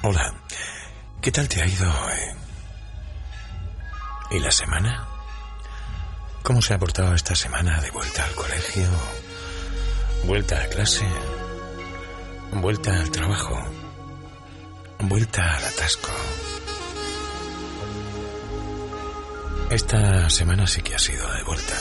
Hola, ¿qué tal te ha ido hoy? ¿Y la semana? ¿Cómo se ha portado esta semana de vuelta al colegio? ¿Vuelta a clase? ¿Vuelta al trabajo? ¿Vuelta al atasco? Esta semana sí que ha sido de vuelta.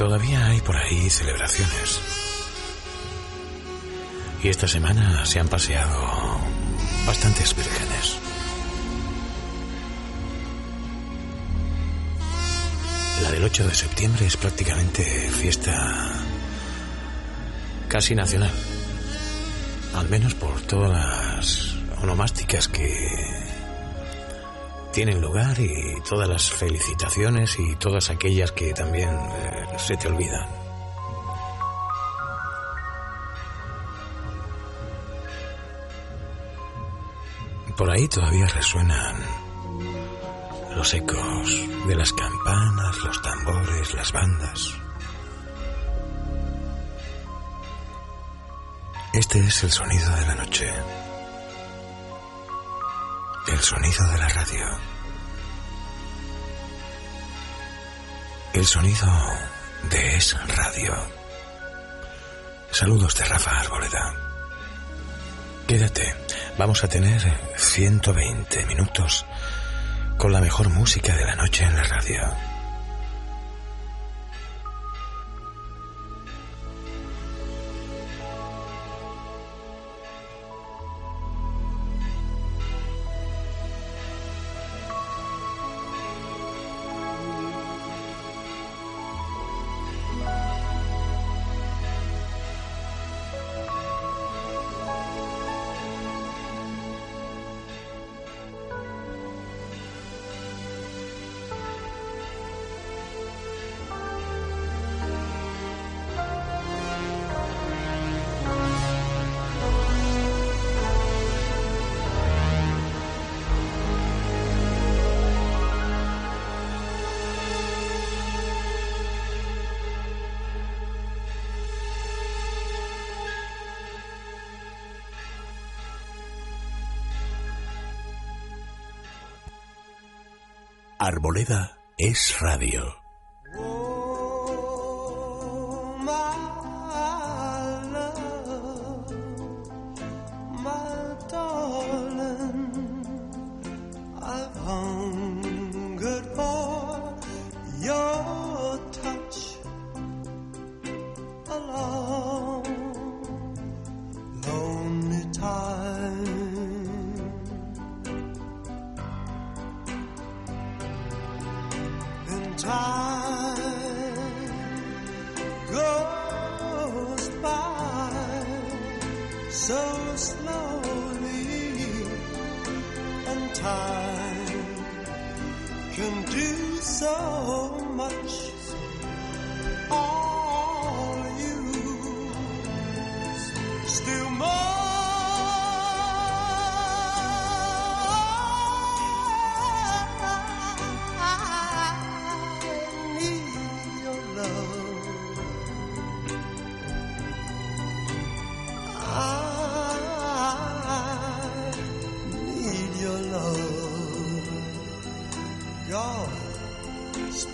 Todavía hay por ahí celebraciones. Y esta semana se han paseado bastantes vírgenes. La del 8 de septiembre es prácticamente fiesta casi nacional. Al menos por todas las onomásticas que tienen lugar y todas las felicitaciones y todas aquellas que también eh, se te olvidan. Por ahí todavía resuenan los ecos de las campanas, los tambores, las bandas. Este es el sonido de la noche el sonido de la radio. El sonido de esa radio. Saludos de Rafa Arboleda. Quédate, vamos a tener 120 minutos con la mejor música de la noche en la radio. Es radio.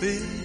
be.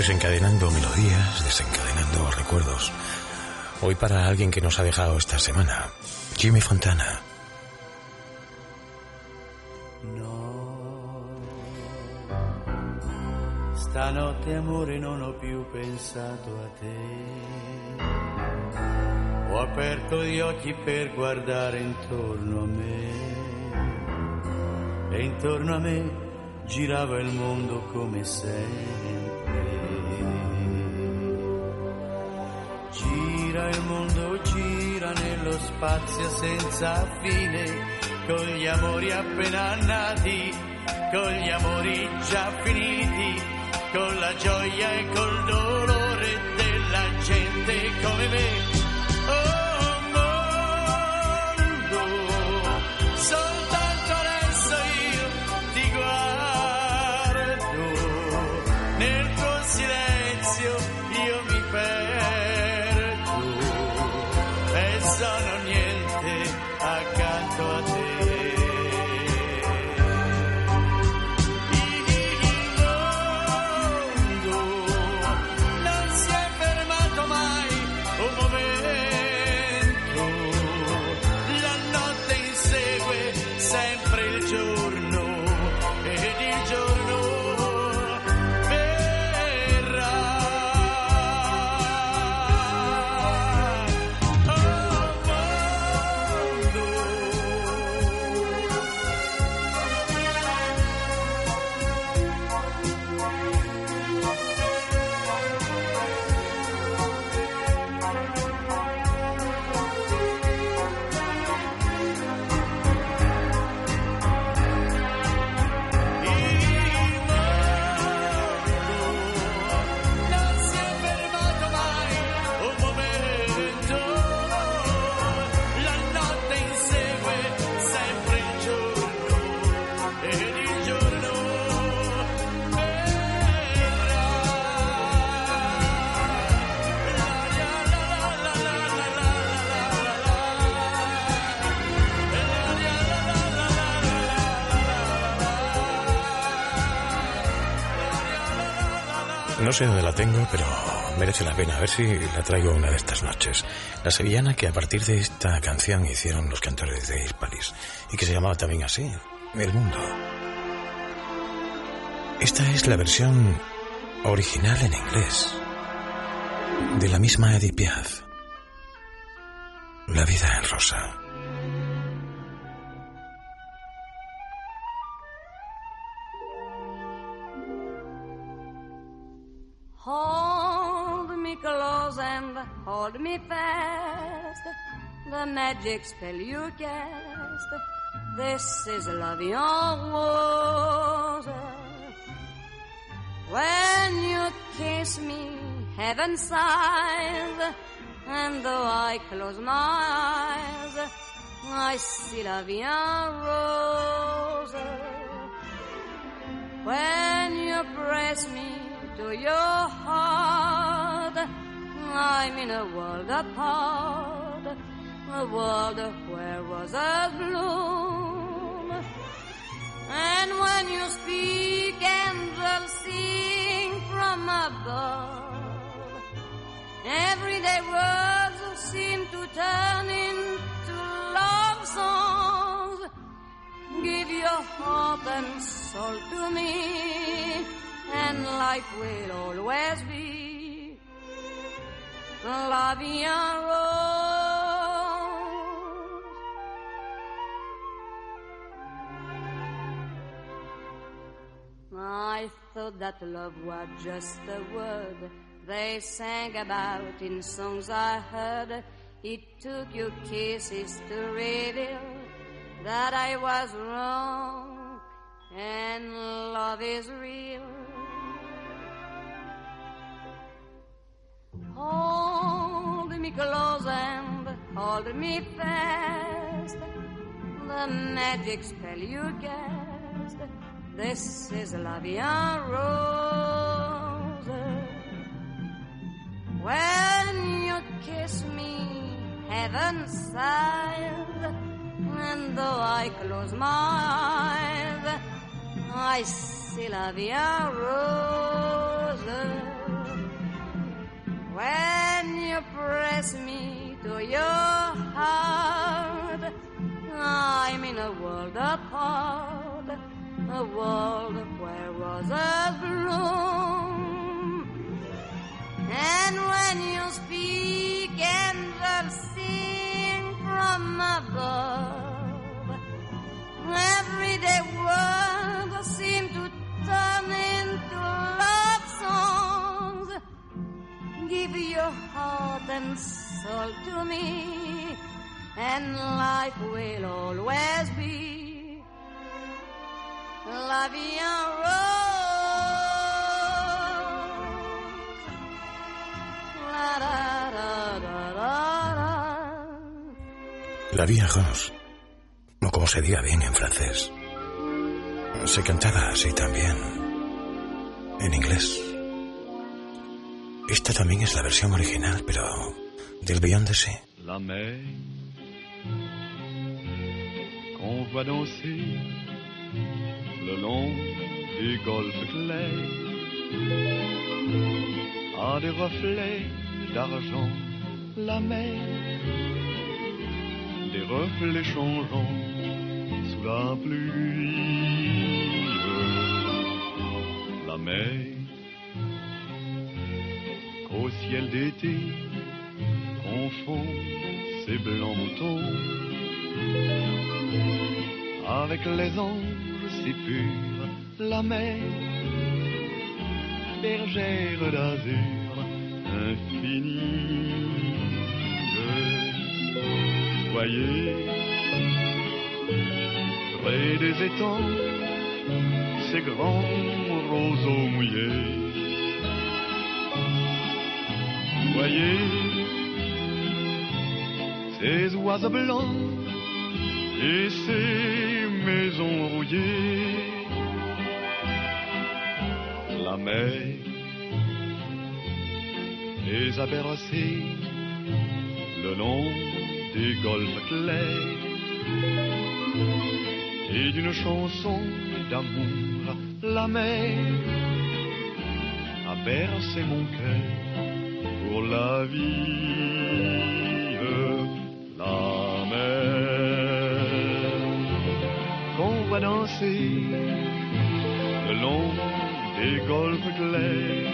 Desencadenando melodías, desencadenando recuerdos. Hoy para alguien que nos ha dejado esta semana, Jimmy Fontana. No, stanotte amore non ho più pensato a te. Ho aperto gli occhi per guardare intorno a me. E intorno a me girava il mondo come sempre. Gira il mondo, gira nello spazio senza fine, con gli amori appena nati, con gli amori già finiti, con la gioia e col dolore della gente come me. No sé dónde la tengo, pero merece la pena. A ver si la traigo una de estas noches. La sevillana que a partir de esta canción hicieron los cantores de Hispalis y que se llamaba también así, El Mundo. Esta es la versión original en inglés de la misma Edith Piaf. La vida en rosa. Magic spell you cast. This is love en rose. When you kiss me, heaven sighs. And though I close my eyes, I see love en rose. When you press me to your heart, I'm in a world apart, a world where roses bloom. And when you speak, angels sing from above. Everyday words seem to turn into love songs. Give your heart and soul to me, and life will always be la vie I thought that love was just a word they sang about in songs I heard. It took your kisses to reveal that I was wrong and love is real. Hold me close and hold me fast. The magic spell you cast. This is La Vie en Rose. When you kiss me, heaven sighs. And though I close my eyes, I see La Vie en Rose. when you press me to your heart. I'm in a world apart, a world where roses bloom. And when you speak, angels sing from above. Everyday words seem to turn into love songs. Give your heart and soul to me, and life will always be la vie en rose. La da da da da da. La Vía Rose, o como se diga bien en francés, se cantaba así también, en inglés. Esta también es la versión original, pero del Beyond the Sea. la mer qu'on voit danser le long des golfes clairs a des reflets d'argent la mer. Des reflets changeants sous la pluie. La mer au ciel d'été confond ces blancs moutons avec les anges la mer, bergère d'azur infinie. Voyez, près des étangs, ces grands roseaux mouillés. Voyez, ces oiseaux blancs et ces maisons rouillées. La mer les a bercés le long des golfes clairs et d'une chanson d'amour, la mer a bercé mon cœur pour la vie, la danser le long des golfes clairs.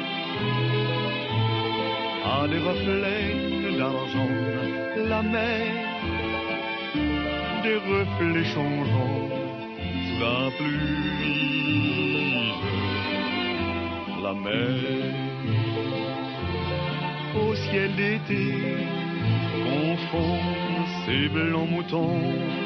À des reflets d'argent, la mer des reflets changeants sous la pluie, la mer au ciel d'été confond ses blancs moutons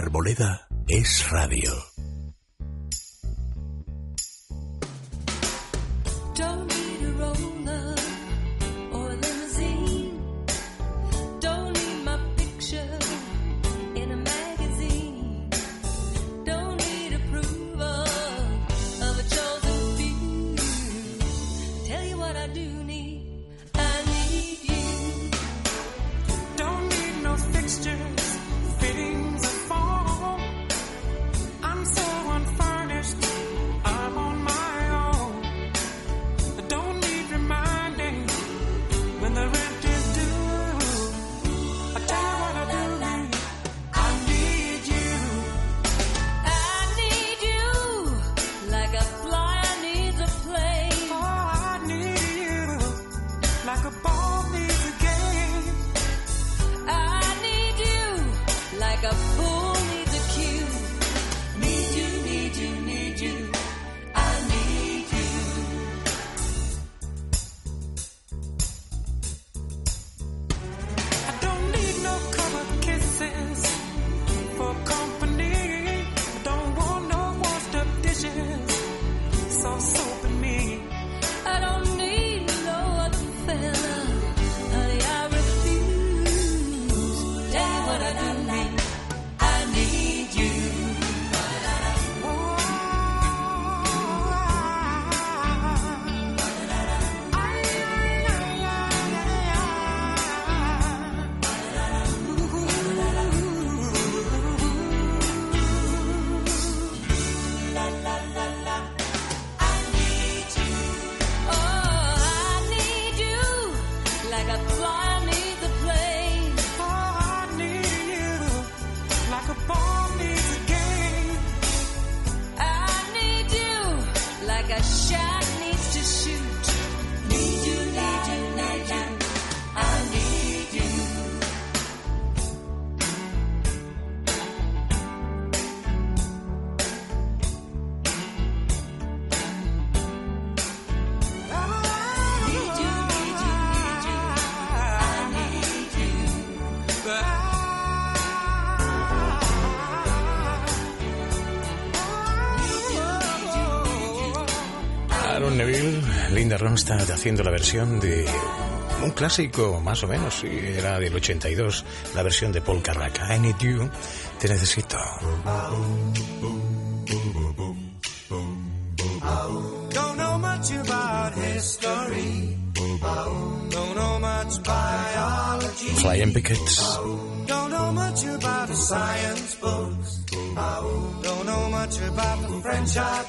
Arboleda es radio. Ronstadt haciendo la versión de un clásico, más o menos, sí, era del 82, la versión de Paul Carraca. I Need You, te necesito. Don't know much about history. Don't know much biology. Flying Pickets. Don't know much about the science books. Don't know much about the French art.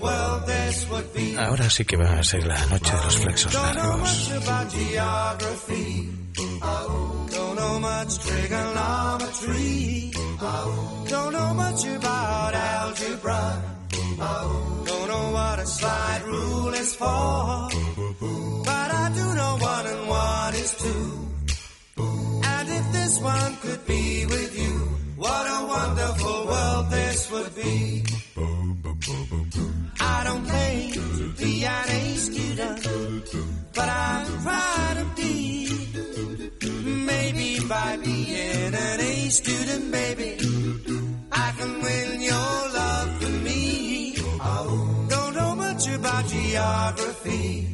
World this would be. Ahora sí que va a ser la noche de los flexos Don't know largos. much about geography. Don't know much trigonometry. Don't know much about algebra. Don't know what a slide rule is for. But I do know one and one is two. And if this one could be with you, what a wonderful world this would be. I don't claim to be an A student, but I'm proud to be. Maybe by being an A student, baby, I can win your love for me. Oh, don't know much about geography.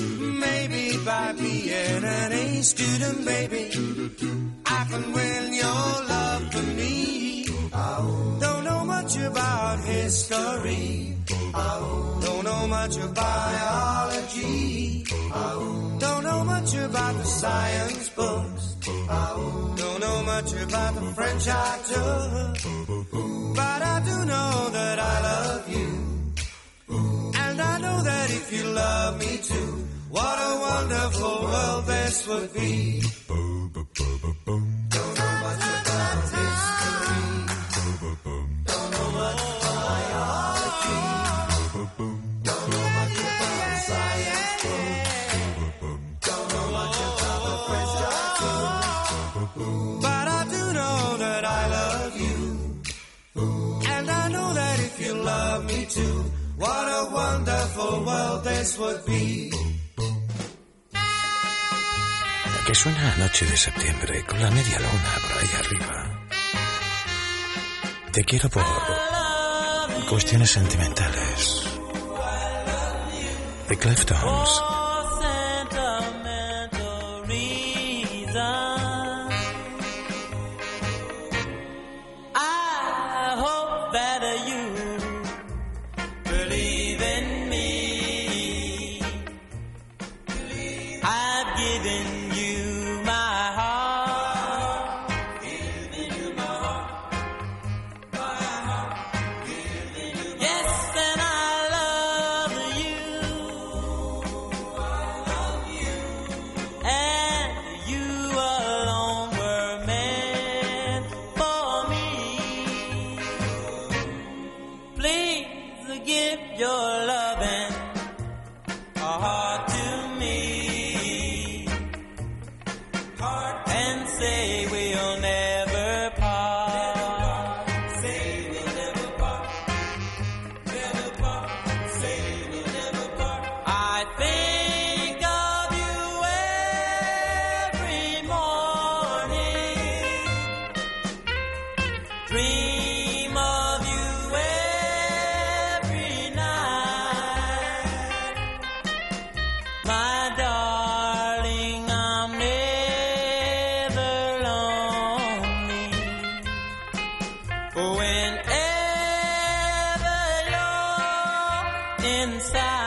Maybe by being an A student, baby, I can win your love for me. Don't know much about history. Don't know much about biology. Don't know much about the science books. Don't know much about the French actor. But I do know that I love you. And I know that if you love me too, what a wonderful world this would be. Don't know much about history. Don't know much. Don't know much about science. Don't know much about the actor. But I do know that I love you. And I know that if you love me too, what a wonderful world this would be. Que suena noche de septiembre con la media luna por ahí arriba. Te quiero por cuestiones sentimentales. The Cleftones. You're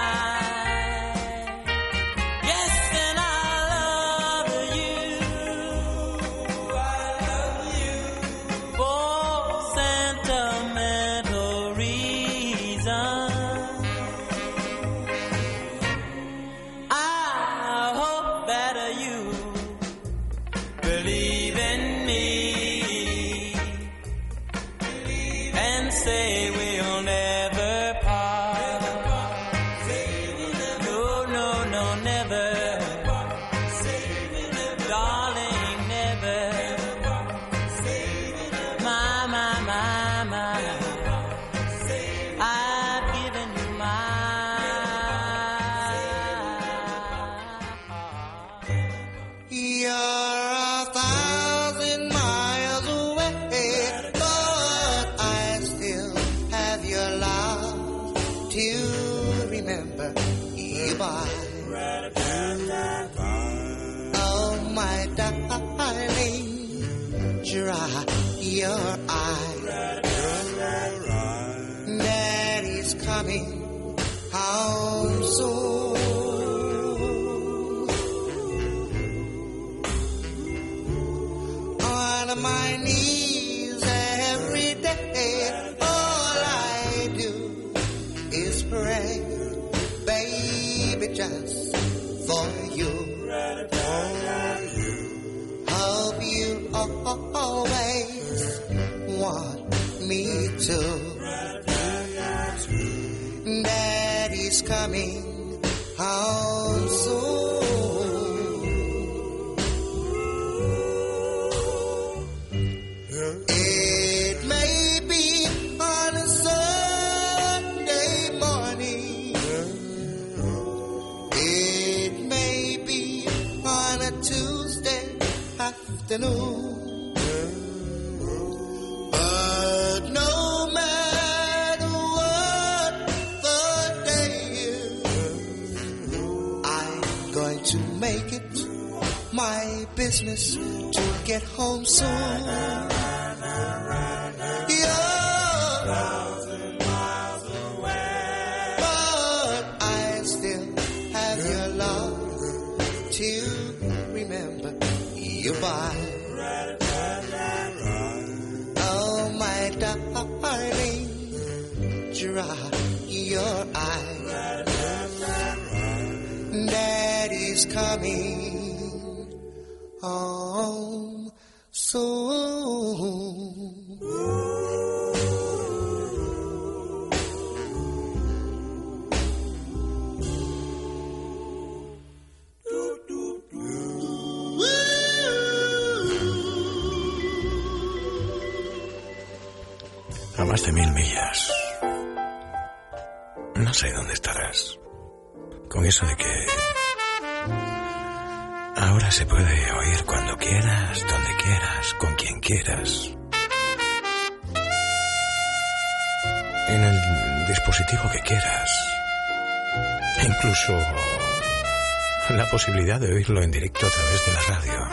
posibilidad de oírlo en directo a través de la radio.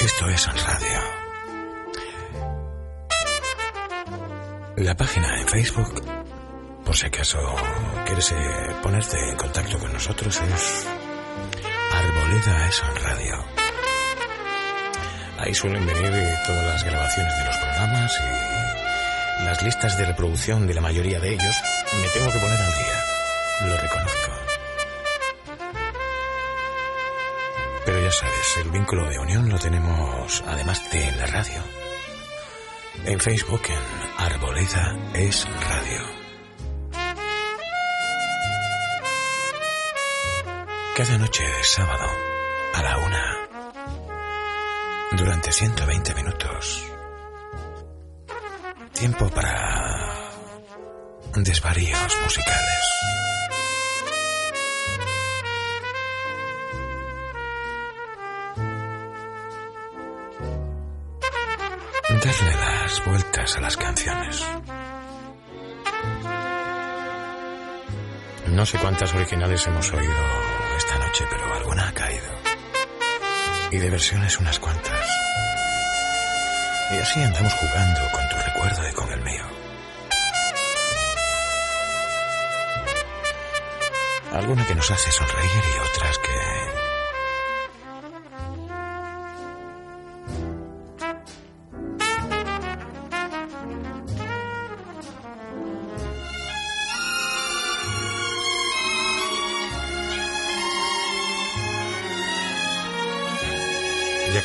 Esto es en radio. La página en Facebook, por si acaso quieres eh, ponerte en contacto con nosotros, es Arboleda es en radio. Ahí suelen venir eh, todas las grabaciones de los programas y las listas de reproducción de la mayoría de ellos. Me tengo que poner al día, lo reconozco. Sabes, el vínculo de unión lo tenemos, además de en la radio. En Facebook, en Arboleda es Radio. Cada noche de sábado, a la una, durante 120 minutos. Tiempo para desvaríos musicales. Darle las vueltas a las canciones. No sé cuántas originales hemos oído esta noche, pero alguna ha caído. Y de versiones unas cuantas. Y así andamos jugando con tu recuerdo y con el mío. Alguna que nos hace sonreír y otras que...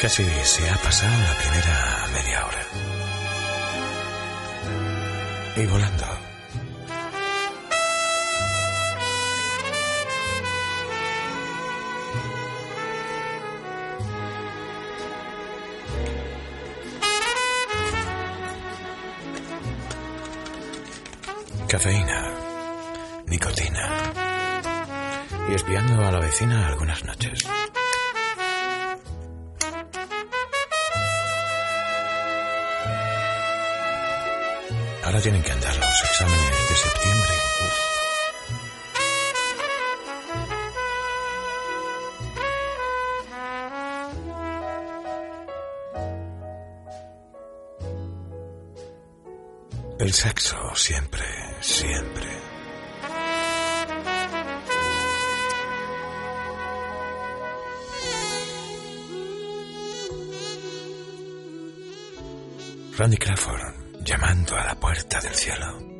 Casi se ha pasado la primera media hora. Y volando. Cafeína, nicotina. Y espiando a la vecina algunas noches. tienen que andar los exámenes de septiembre. El sexo siempre, siempre. Randy Crawford llamando a la puerta del cielo.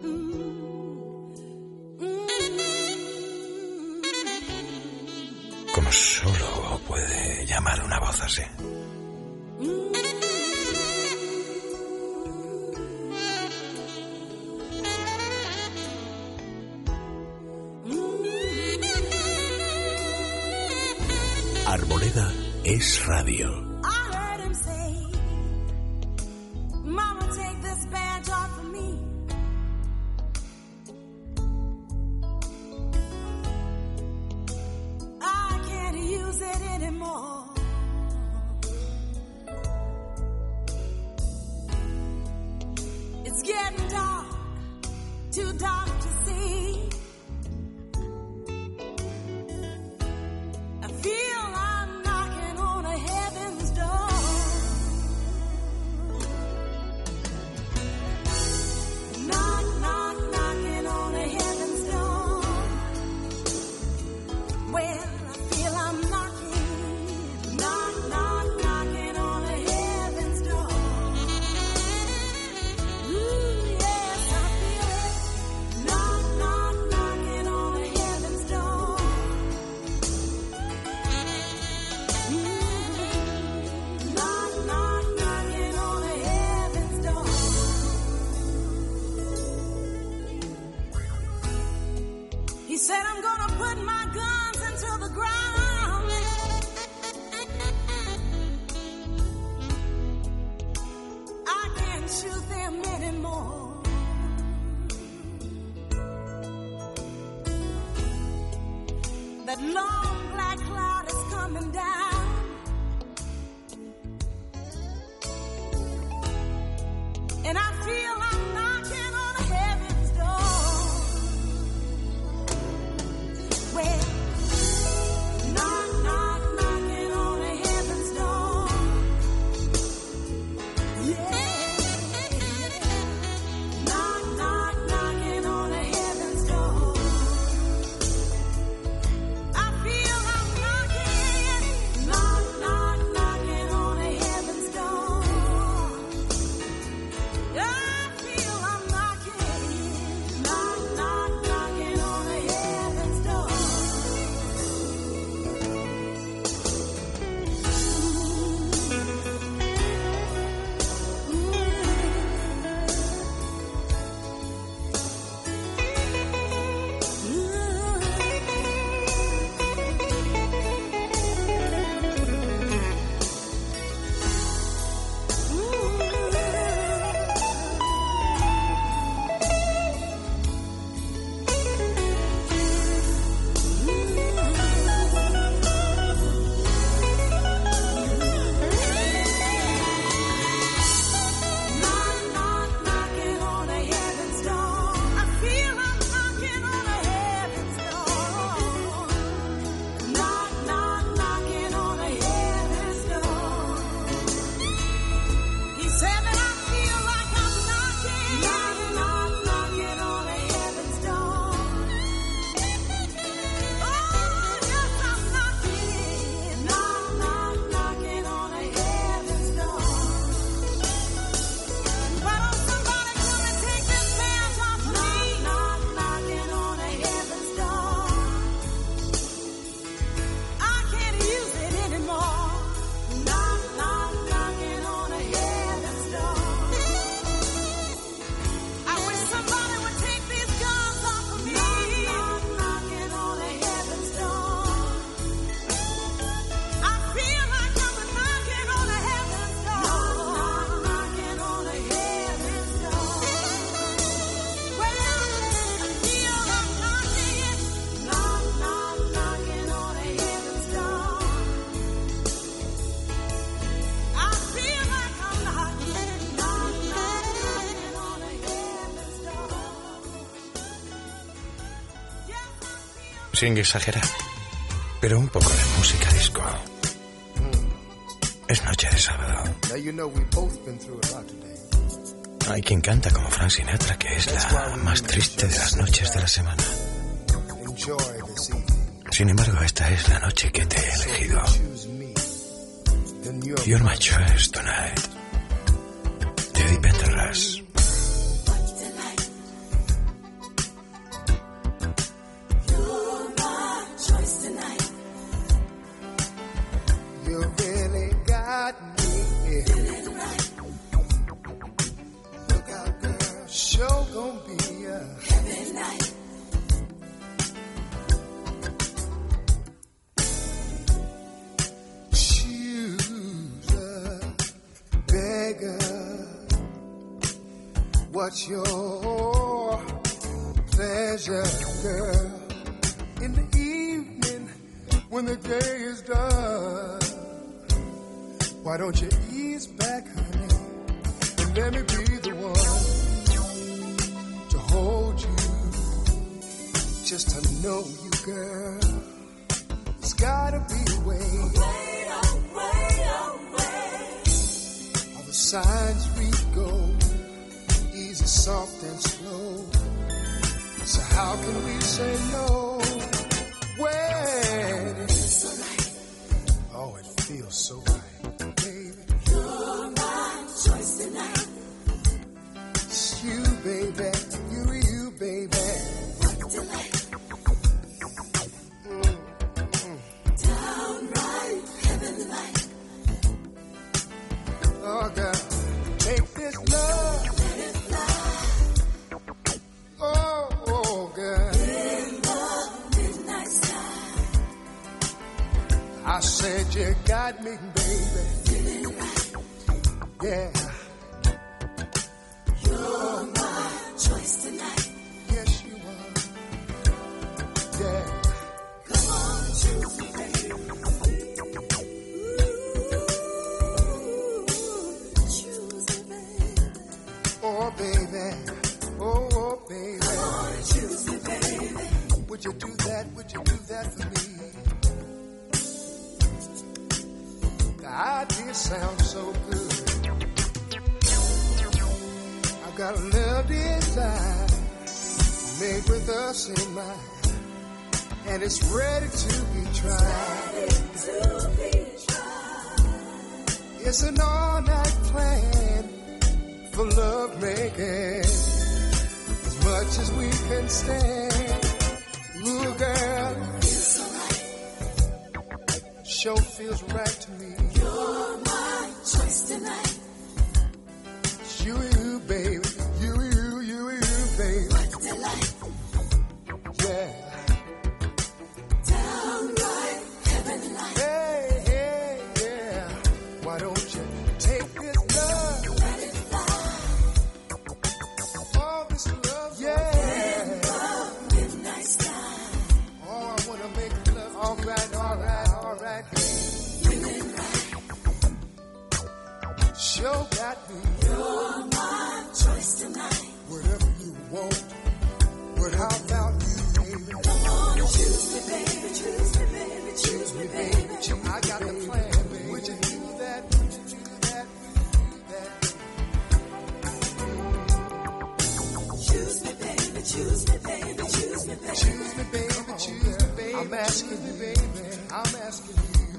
sin exagerar, pero un poco de música disco. Es noche de sábado. Hay quien canta como Frank Sinatra, que es la más triste de las noches de la semana. Sin embargo, esta es la noche que te he elegido. You're my choice tonight.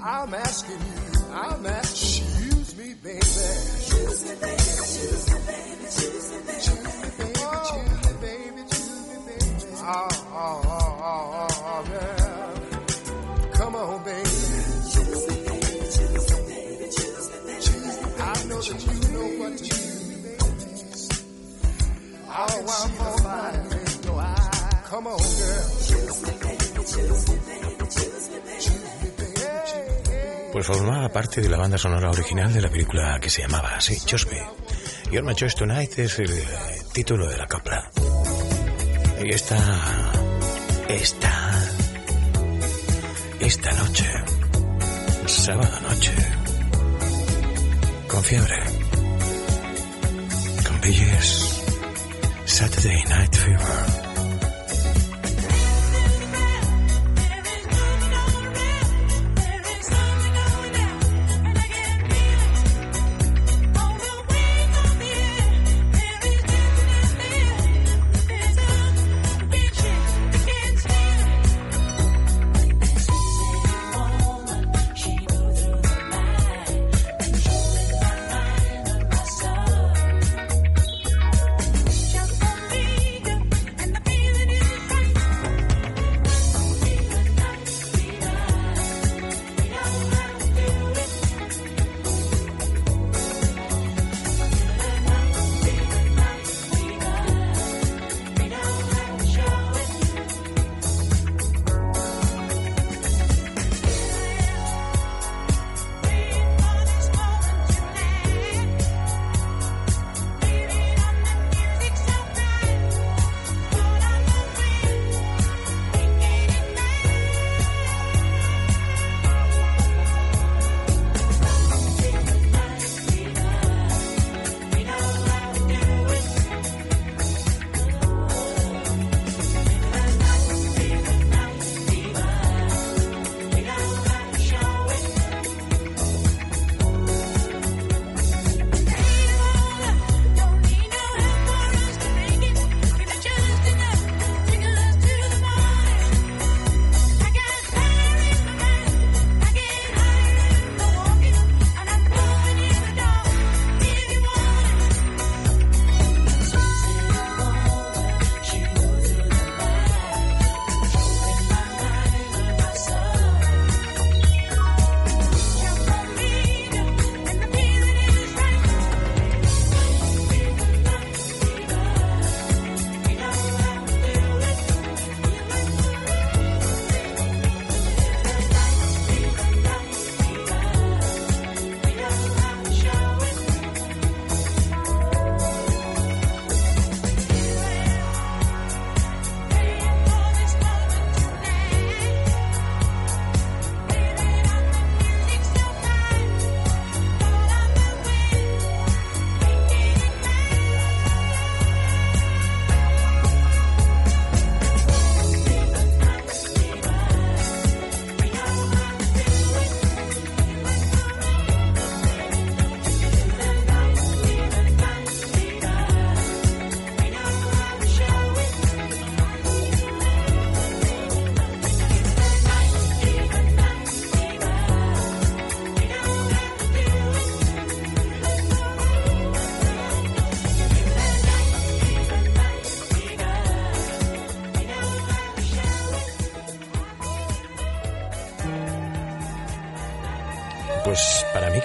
I'm asking you, I'm asking you, Choose me, baby. Choose me, baby, Choose me, baby, Choose me, baby. Choose me, baby, Choose me, oh. choose me, baby, choose me, baby. Oh, oh, oh, oh, oh, yeah. Come on, baby. Choose me, baby, choose me, baby, choose me, baby. Choose me, baby. I know that you know what to do. Oh, I'm on my way. Come on, girl. Choose me, baby, choose me, baby. formaba parte de la banda sonora original de la película que se llamaba así, Just Me. Your My Tonight es el eh, título de la copla. Y esta, esta, esta noche, sábado noche, con fiebre, con billes, Saturday Night Fever.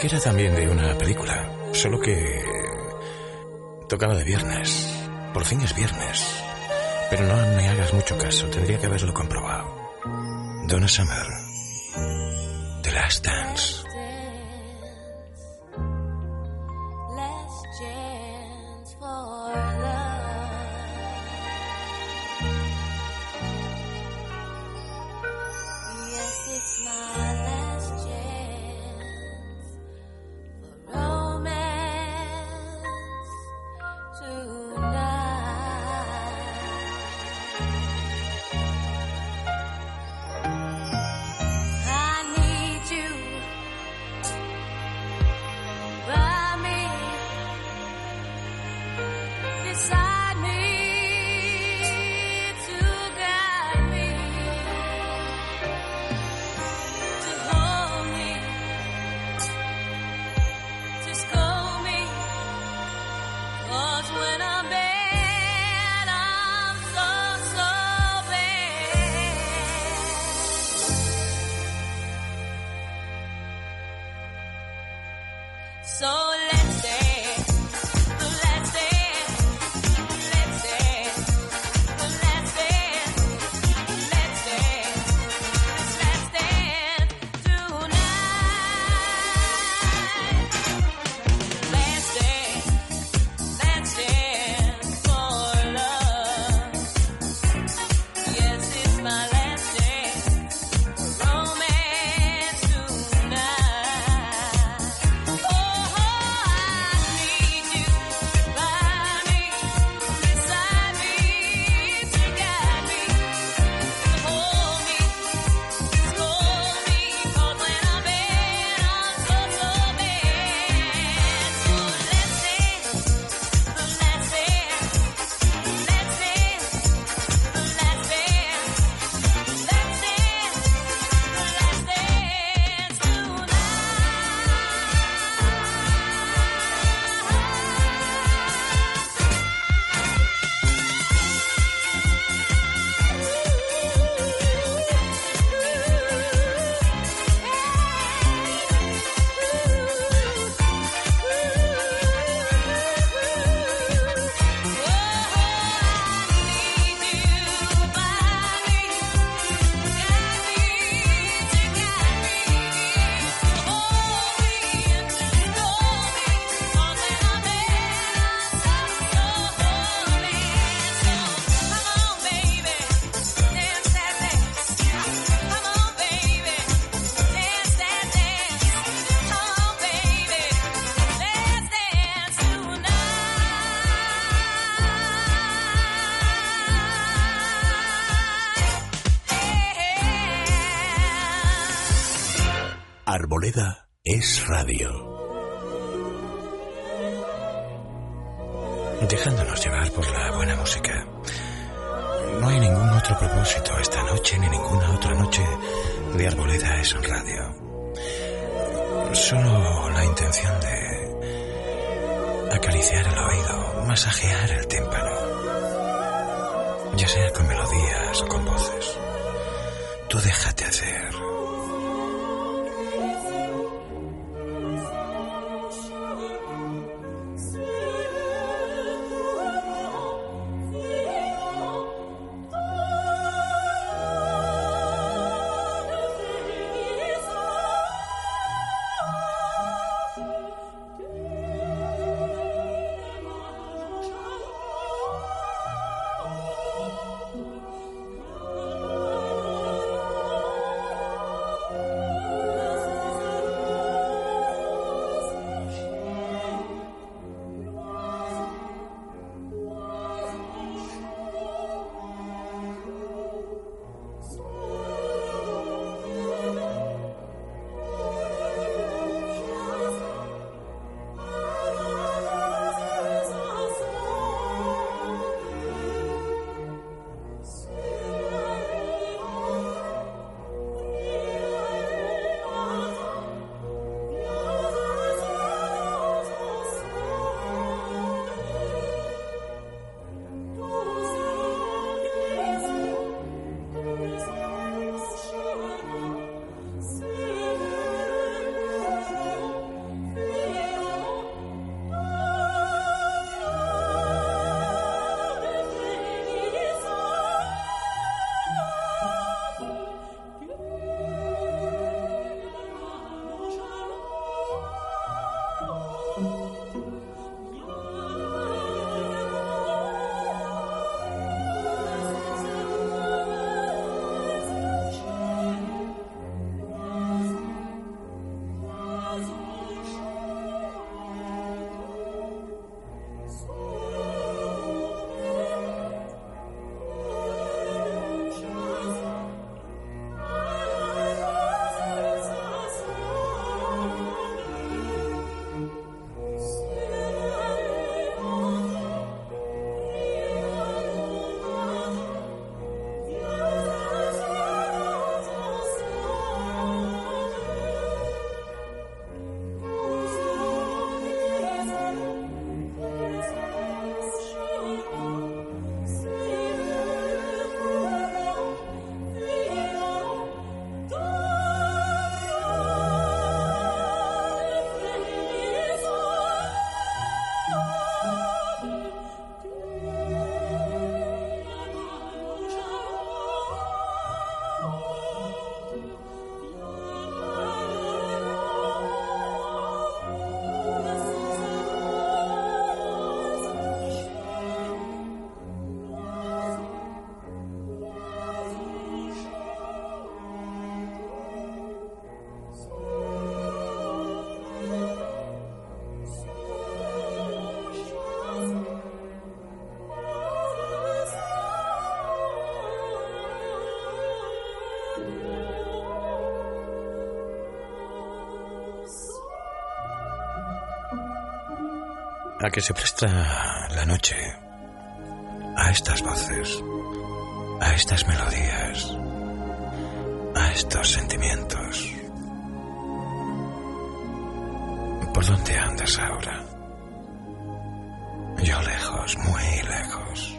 Era también de una película, solo que tocaba de viernes. Por fin es viernes. Pero no me hagas mucho caso, tendría que haberlo comprobado. Donna Summer. The Last Dance. Radio. Dejándonos llevar por la buena música. No hay ningún otro propósito esta noche ni ninguna otra noche de Arboleda es radio. Solo la intención de acariciar el oído, masajear el tímpano. Ya sea con melodías o con voces. Tú déjate hacer. A que se presta la noche a estas voces, a estas melodías, a estos sentimientos. ¿Por dónde andas ahora? Yo lejos, muy lejos.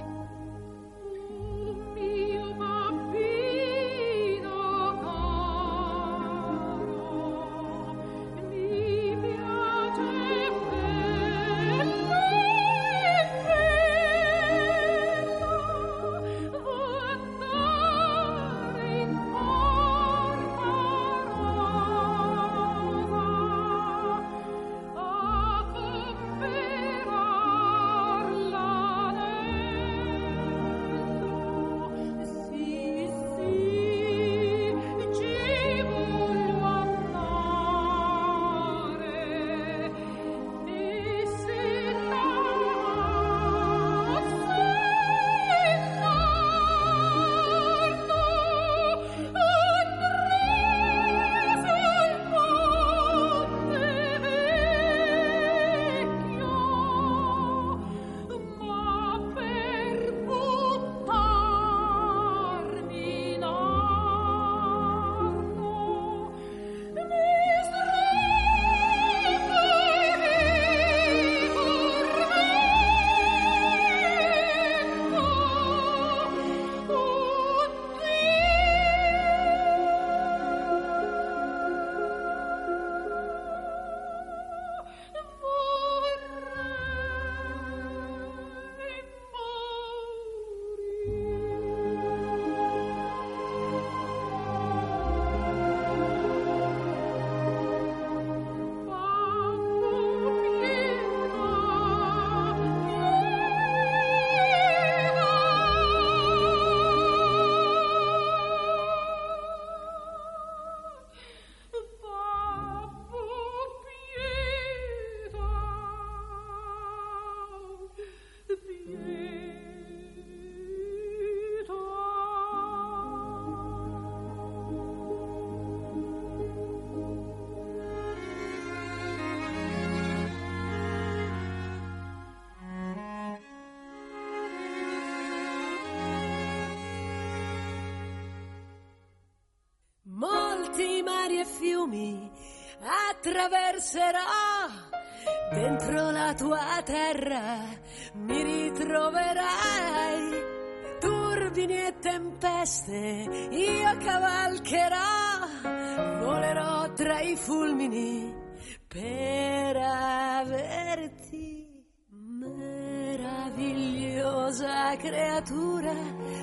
criatura,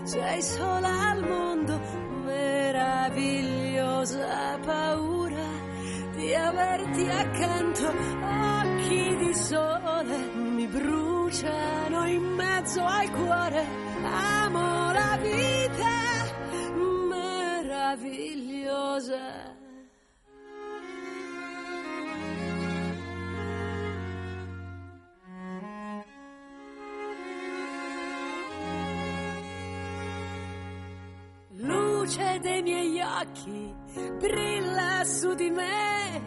já é só dei miei occhi brilla su di me.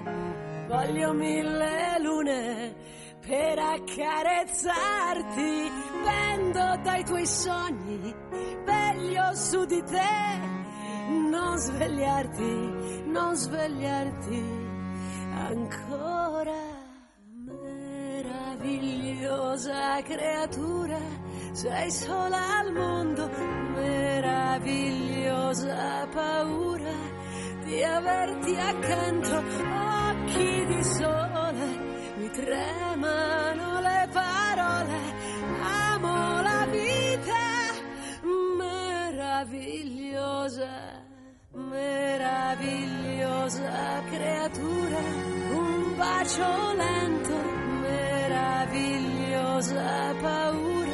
Voglio mille lune per accarezzarti. Pendo dai tuoi sogni, veglio su di te. Non svegliarti, non svegliarti ancora. Meravigliosa creatura, sei sola al mondo, meravigliosa paura di averti accanto, occhi di sole, mi tremano le parole, amo la vita, meravigliosa, meravigliosa creatura, un bacio lento, meravigliosa paura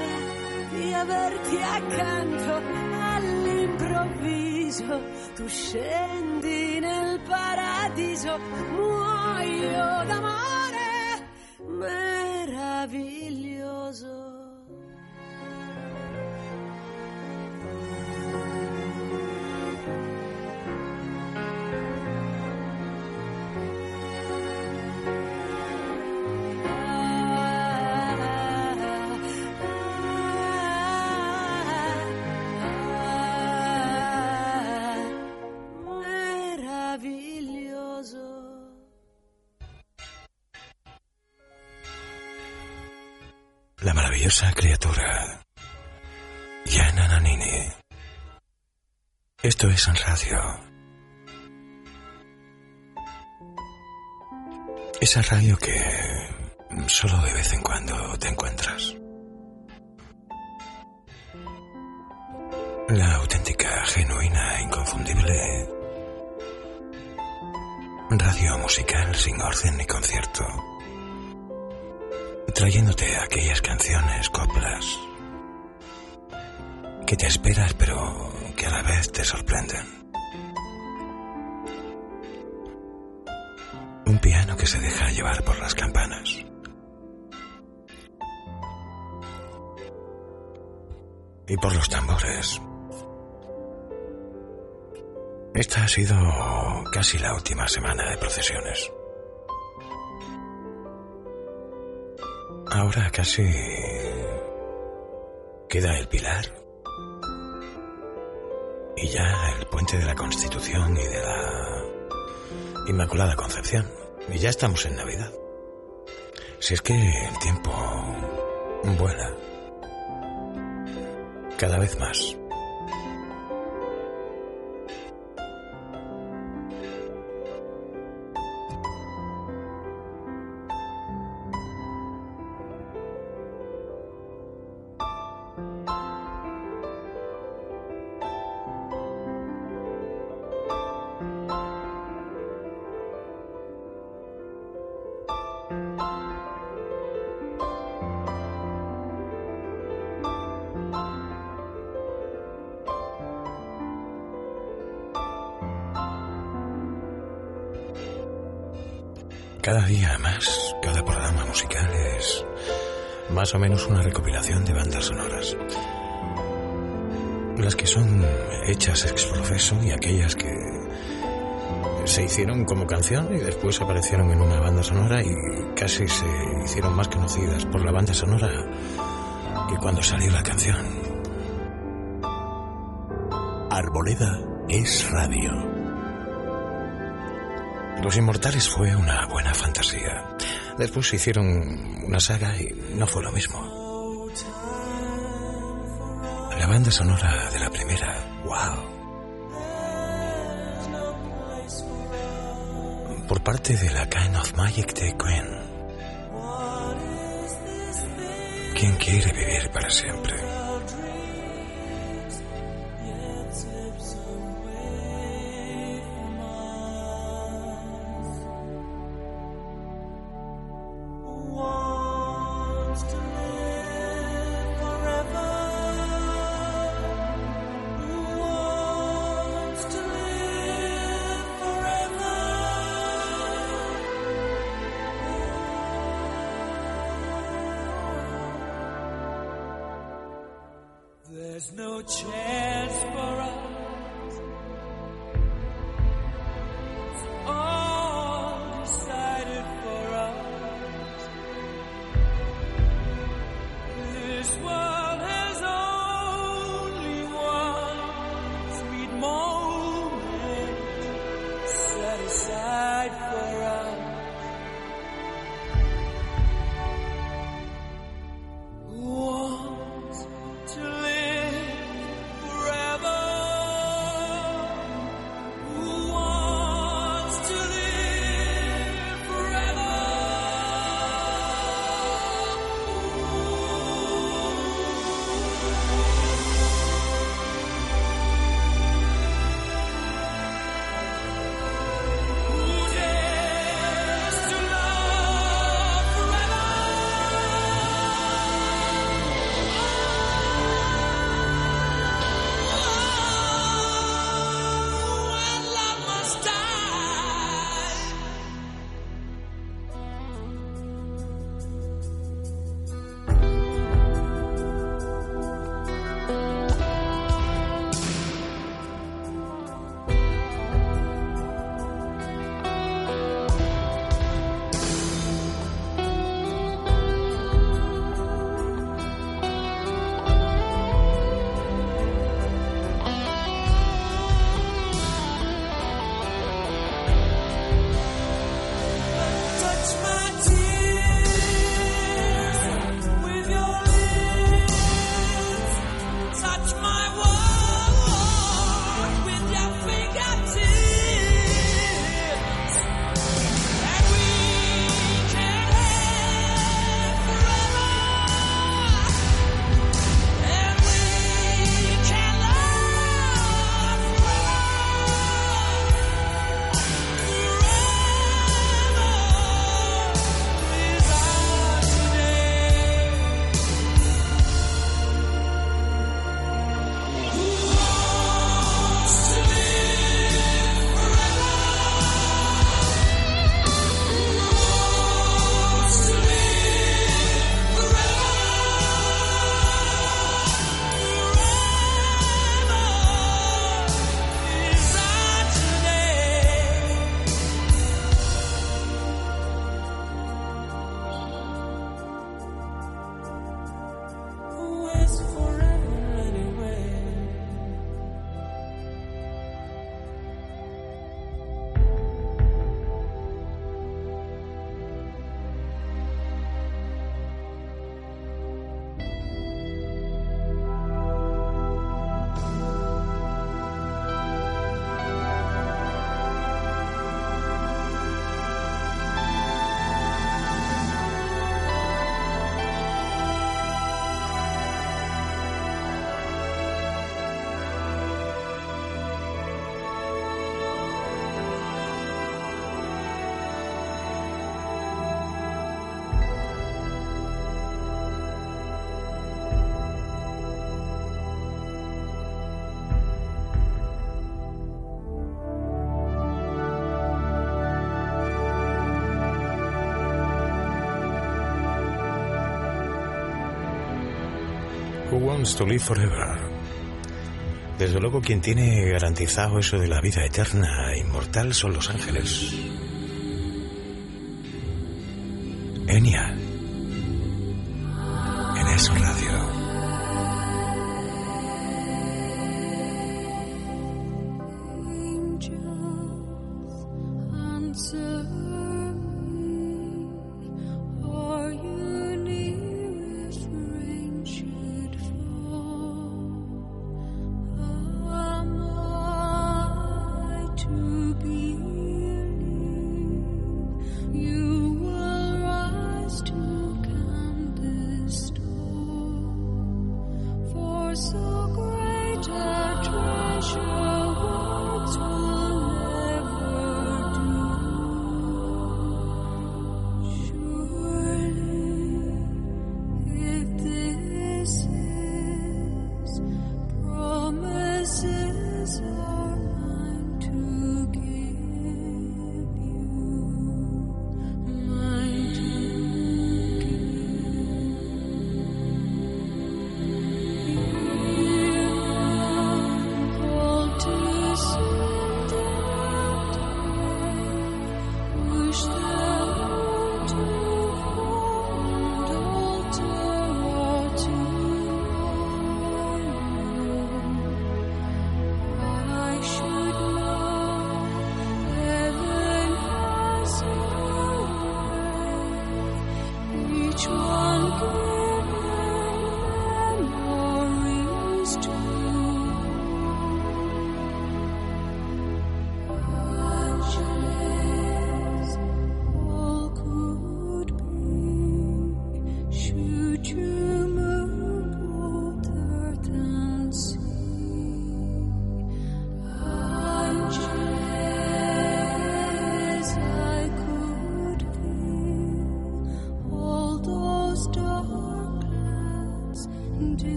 di averti accanto all'improvviso tu scendi nel paradiso muoio d'amore meraviglioso Maravillosa criatura. Yana Nanini. Esto es en radio. Esa radio que solo de vez en cuando te encuentras. La auténtica, genuina, inconfundible radio musical sin orden ni concierto, trayéndote aquellas canciones, coplas, que te esperas pero que a la vez te sorprenden. Un piano que se deja llevar por las campanas. Y por los tambores. Esta ha sido casi la última semana de procesiones. Ahora casi queda el pilar y ya el puente de la Constitución y de la Inmaculada Concepción. Y ya estamos en Navidad. Si es que el tiempo vuela cada vez más. Más o menos una recopilación de bandas sonoras. Las que son hechas ex profeso y aquellas que se hicieron como canción y después aparecieron en una banda sonora y casi se hicieron más conocidas por la banda sonora que cuando salió la canción. Arboleda es radio. Los Inmortales fue una buena fantasía. Después hicieron una saga y no fue lo mismo. La banda sonora de la primera, wow. Por parte de la Kind of Magic de Queen. ¿Quién quiere vivir para siempre? Desde luego quien tiene garantizado eso de la vida eterna e inmortal son los ángeles.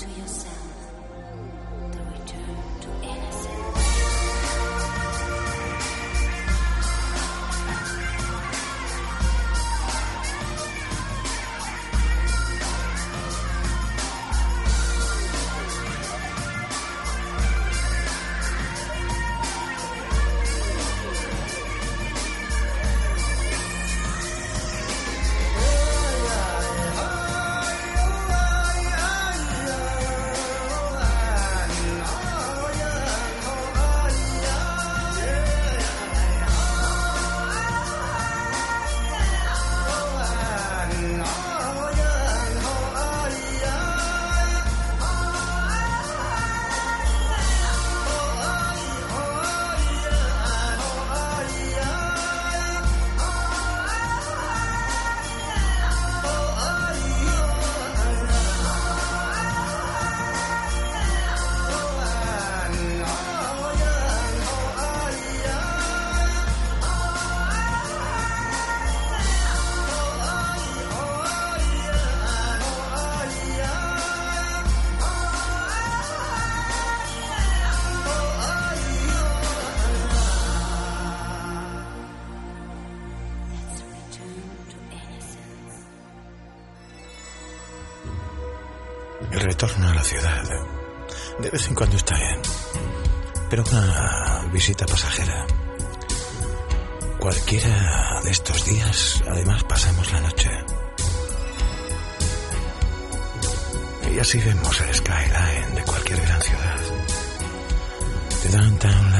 To yourself, El retorno a la ciudad. De vez en cuando está bien. Pero una visita pasajera. Cualquiera de estos días, además, pasamos la noche. Y así vemos el skyline de cualquier gran ciudad. The Downtown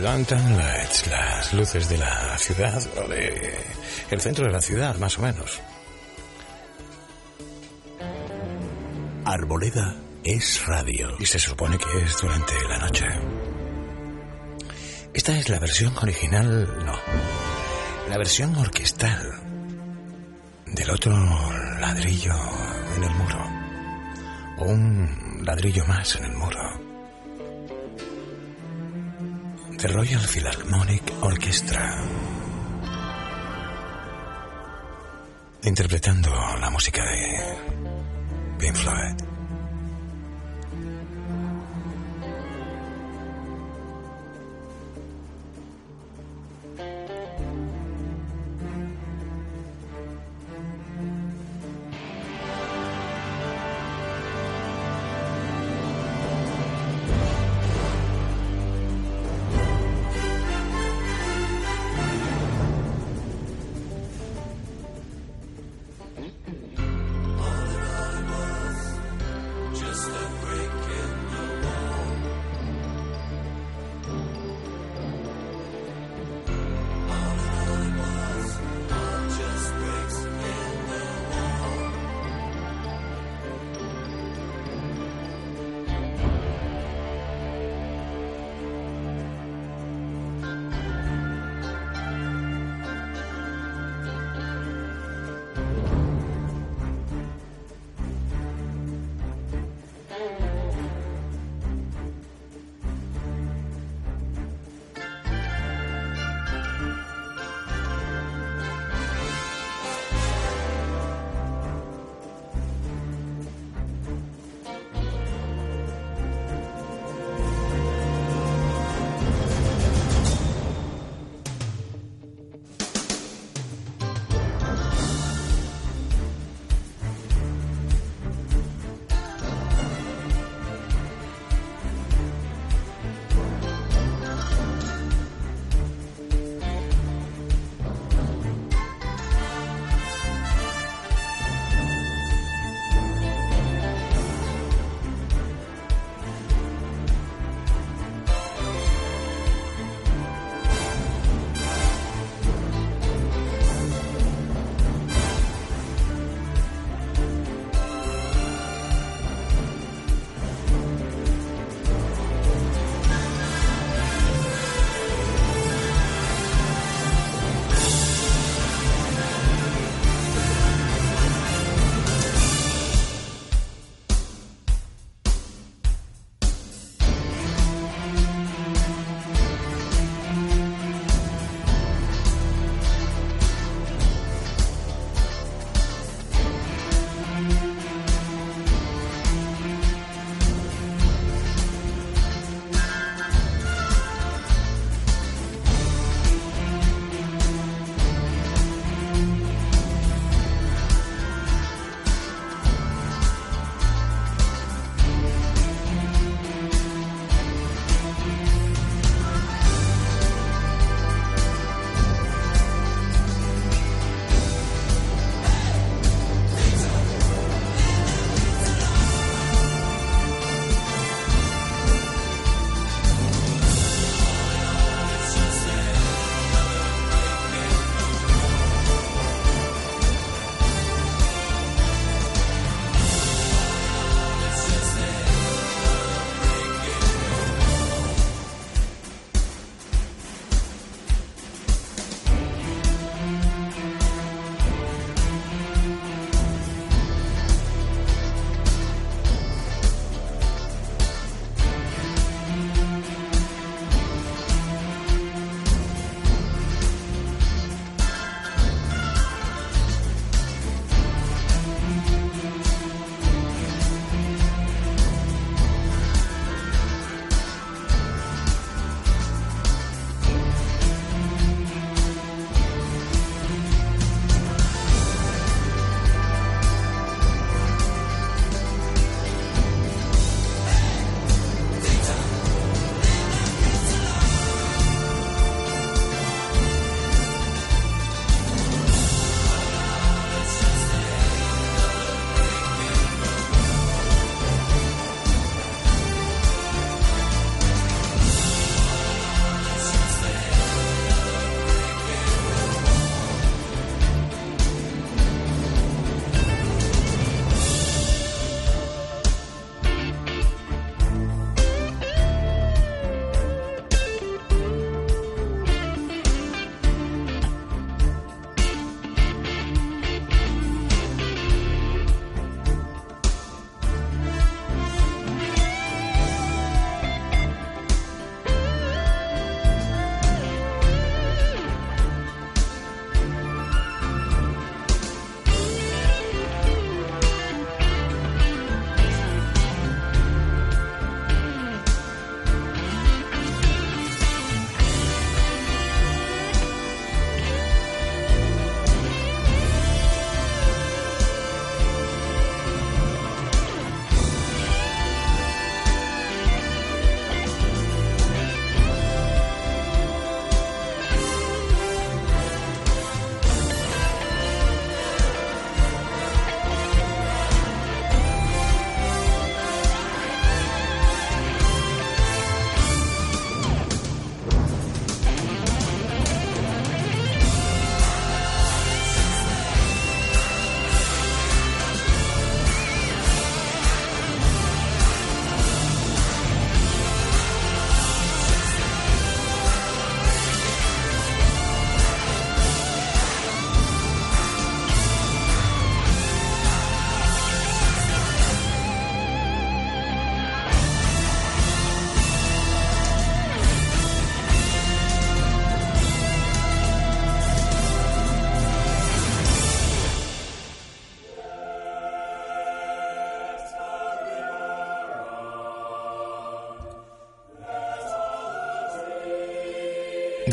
Downtown Lights, las luces de la ciudad, o de el centro de la ciudad, más o menos. Arboleda es radio. Y se supone que es durante la noche. Esta es la versión original, no. La versión orquestal del otro ladrillo en el muro. O un ladrillo más en el muro. The Royal Philharmonic Orchestra. Interpretando la música de Pink Floyd.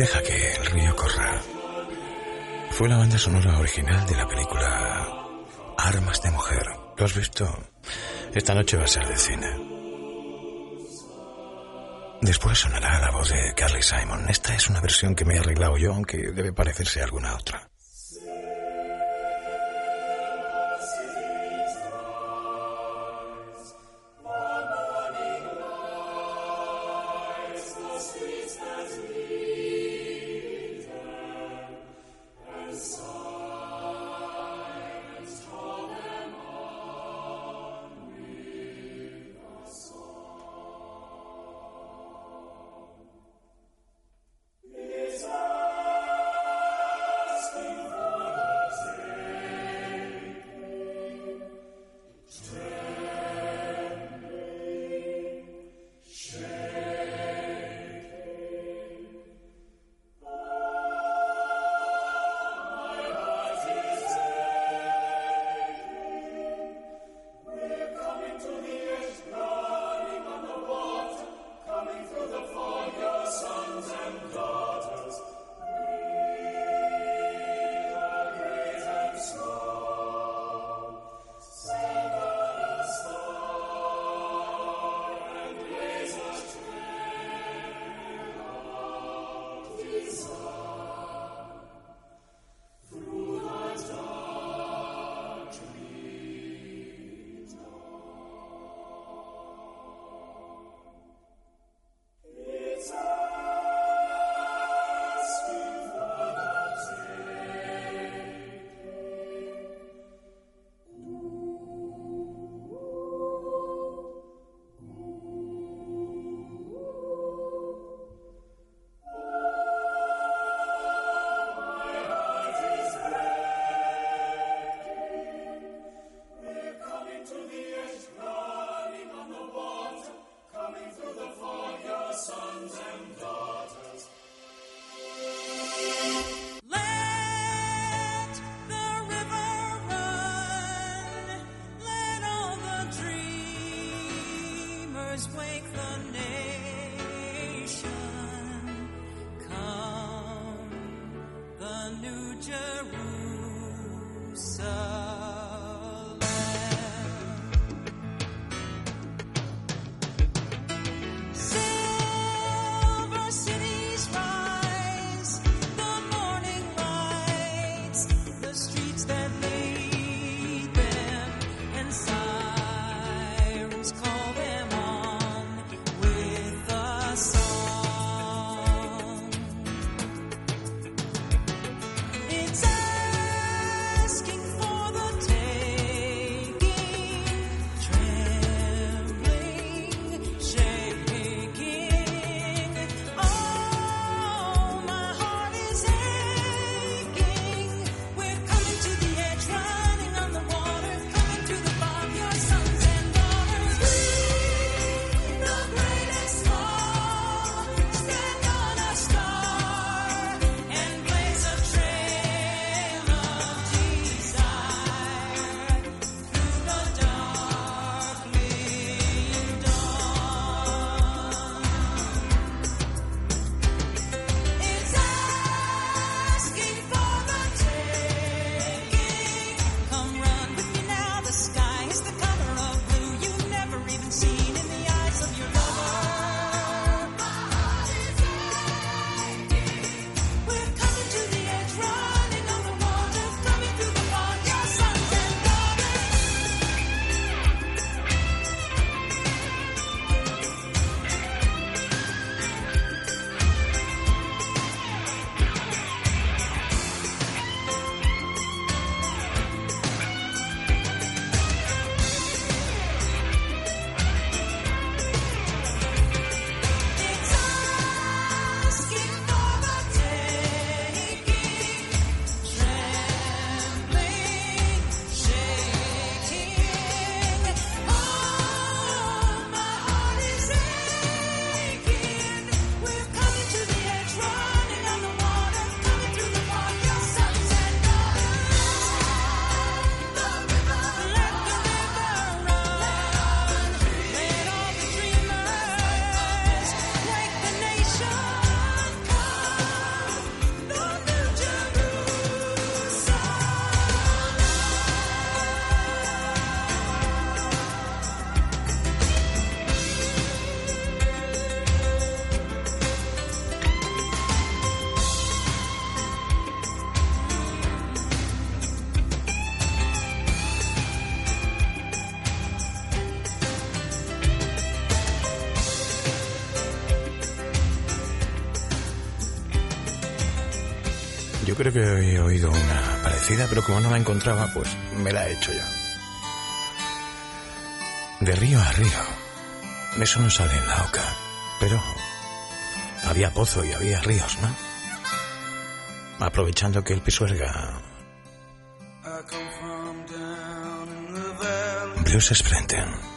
Deja que el río corra. Fue la banda sonora original de la película Armas de Mujer. ¿Lo has visto? Esta noche va a ser de cine. Después sonará la voz de Carly Simon. Esta es una versión que me he arreglado yo, aunque debe parecerse a alguna otra. creo que he oído una parecida, pero como no la encontraba, pues me la he hecho yo. De río a río. Eso no sale en la oca. Pero había pozo y había ríos, ¿no? Aprovechando que el pisuerga. Blues Sprenten.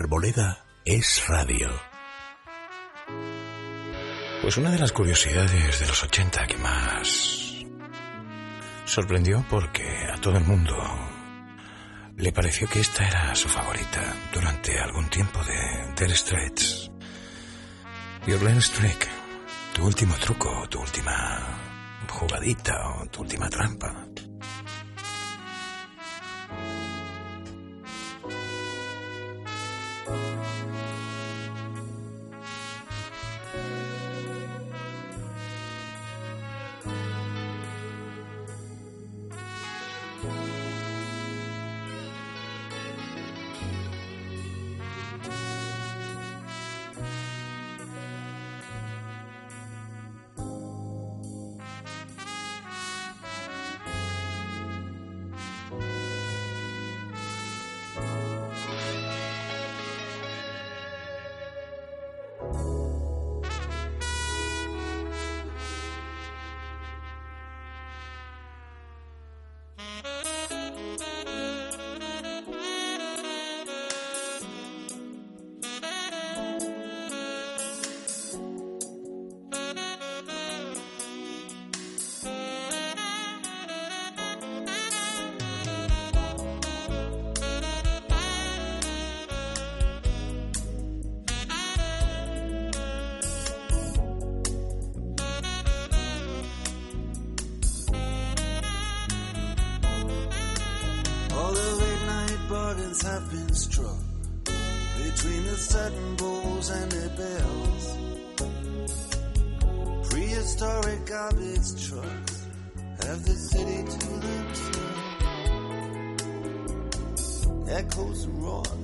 Arboleda es radio. Pues una de las curiosidades de los 80 que más sorprendió porque a todo el mundo le pareció que esta era su favorita durante algún tiempo de Dead Straits. Your Lens Trick, tu último truco, tu última jugadita o tu última trampa. wrong.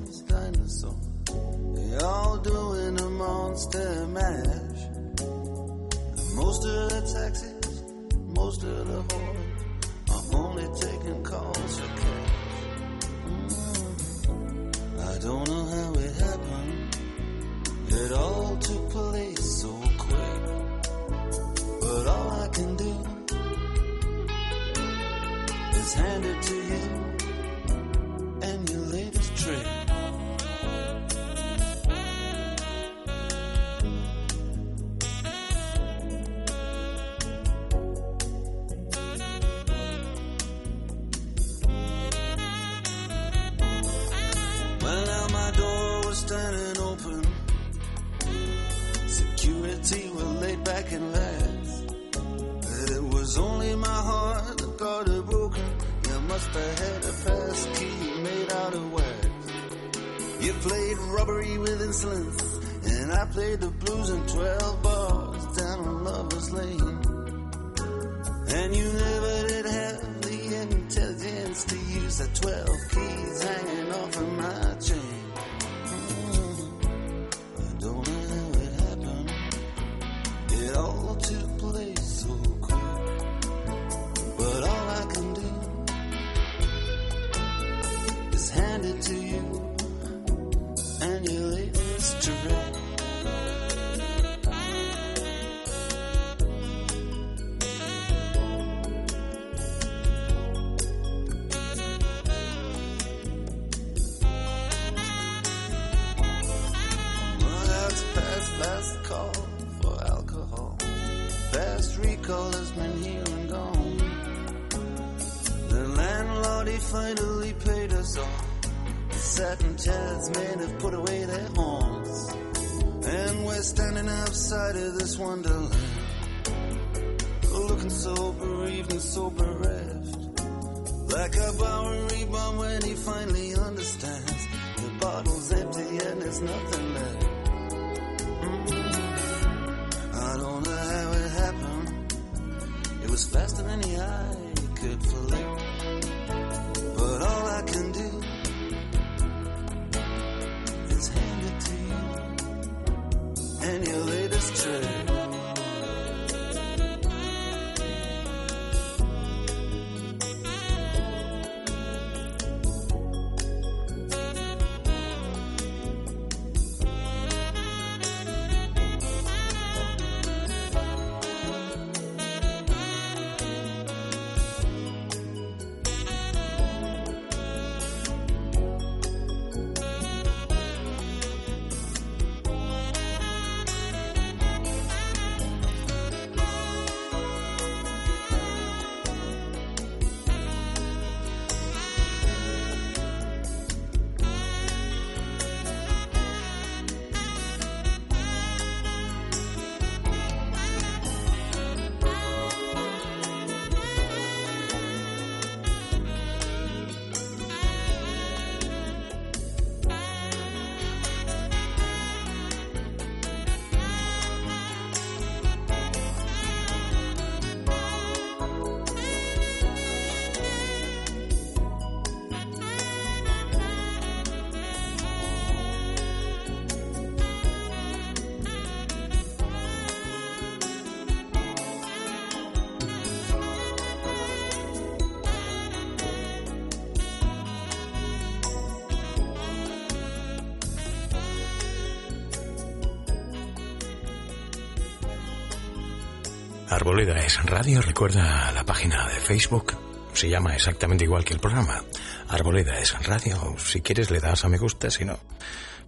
Arboleda es radio, recuerda la página de Facebook, se llama exactamente igual que el programa. Arboleda es radio, si quieres le das a me gusta, si no,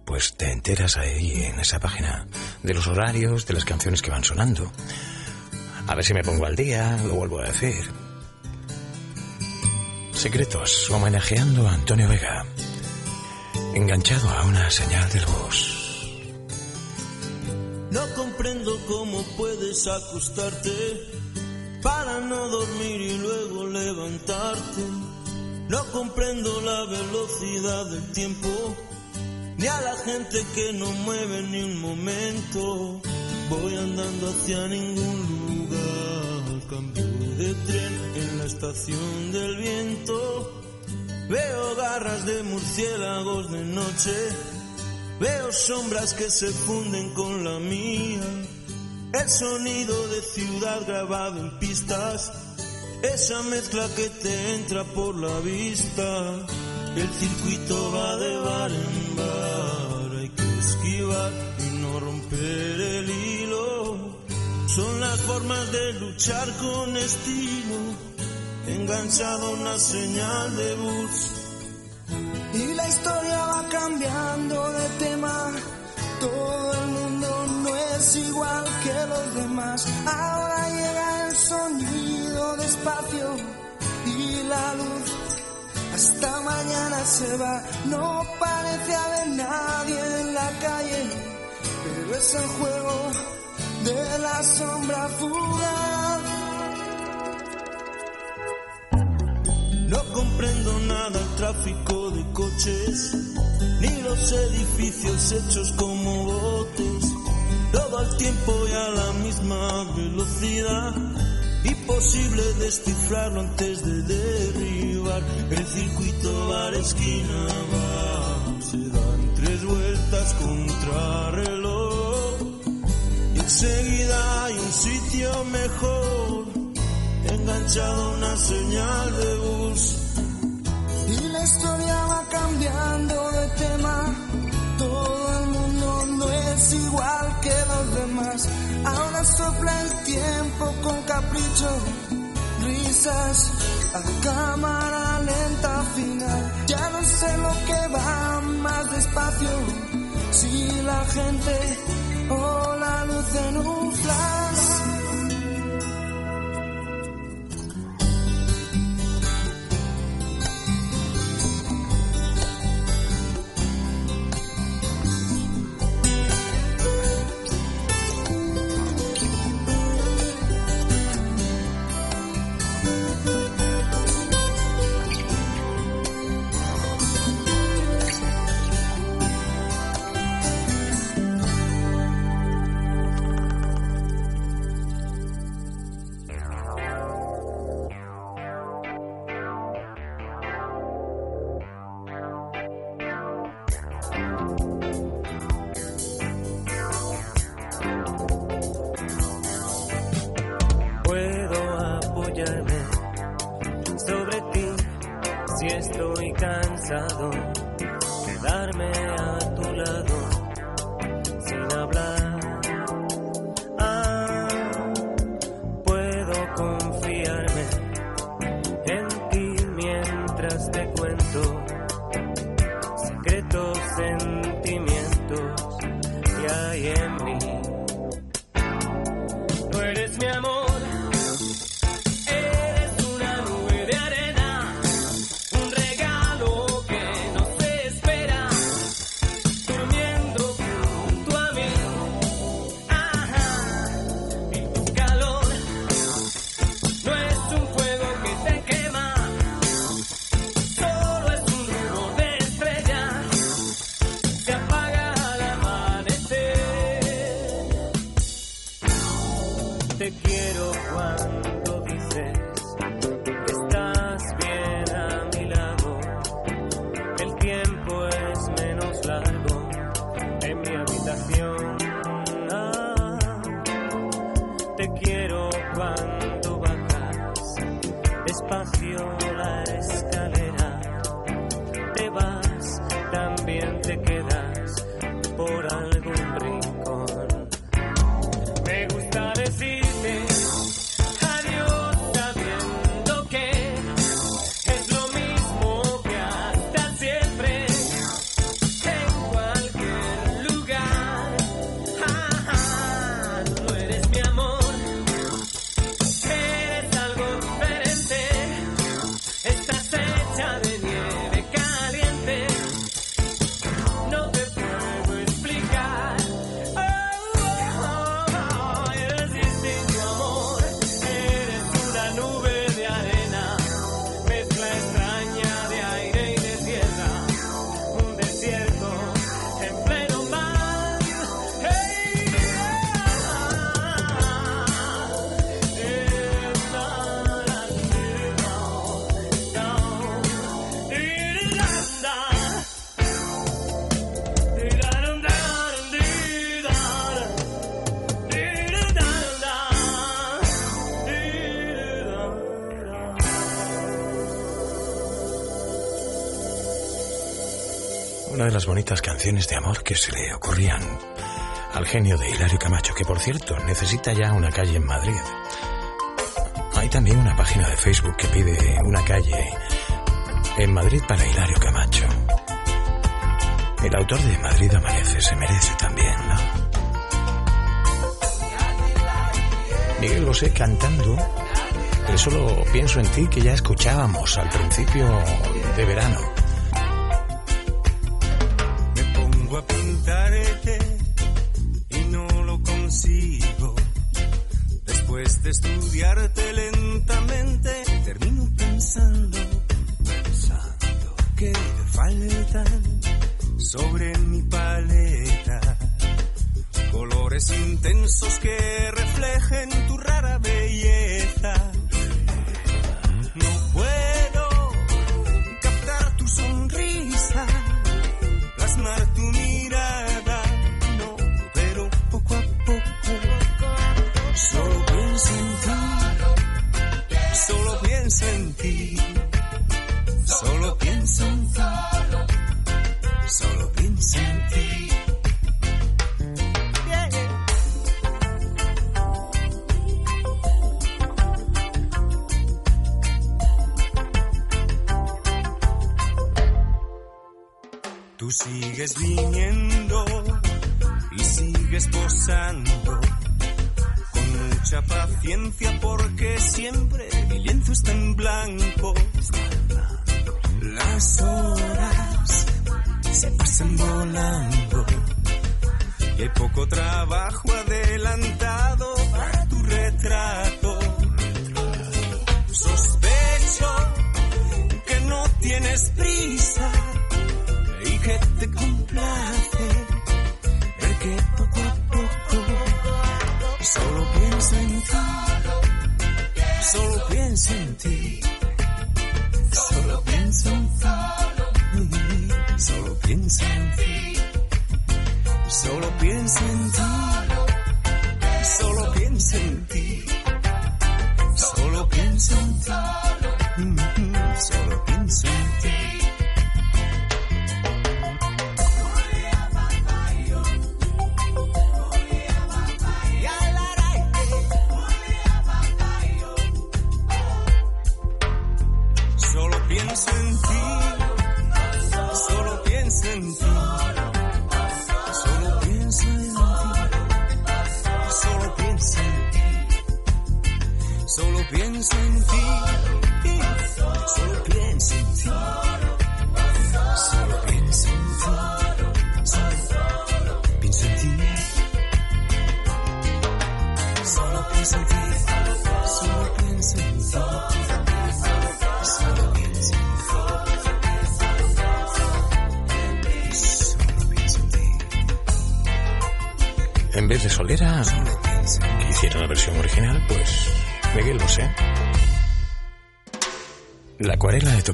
pues te enteras ahí en esa página de los horarios, de las canciones que van sonando. A ver si me pongo al día, lo vuelvo a decir. Secretos, homenajeando a Antonio Vega. Enganchado a una señal de luz. Puedes acostarte para no dormir y luego levantarte. No comprendo la velocidad del tiempo, ni a la gente que no mueve ni un momento. Voy andando hacia ningún lugar, cambio de tren en la estación del viento. Veo garras de murciélagos de noche, veo sombras que se funden con la mía. El sonido de ciudad grabado en pistas, esa mezcla que te entra por la vista. El circuito va de bar en bar, hay que esquivar y no romper el hilo. Son las formas de luchar con estilo, enganchado una señal de bus. Y la historia va cambiando de tema. Todo el mundo no es igual que los demás. Ahora llega el sonido despacio y la luz. Hasta mañana se va. No parece haber nadie en la calle, pero es el juego de la sombra fugaz. No comprendo nada el tráfico de coches, ni los edificios hechos como botes. Todo al tiempo y a la misma velocidad. Imposible descifrarlo antes de derribar. El circuito bar esquina va. Se dan tres vueltas contra reloj. Y enseguida hay un sitio mejor enganchado una señal de bus. Y la historia va cambiando de tema. Todo el mundo no es igual que los demás. Ahora sopla el tiempo con capricho. Risas a cámara lenta final. Ya no sé lo que va más despacio. Si la gente o la luz en un flash. De amor que se le ocurrían al genio de Hilario Camacho, que por cierto necesita ya una calle en Madrid. Hay también una página de Facebook que pide una calle en Madrid para Hilario Camacho. El autor de Madrid Amanece se merece también, ¿no? Miguel Bosé cantando el Solo pienso en ti que ya escuchábamos al principio de verano.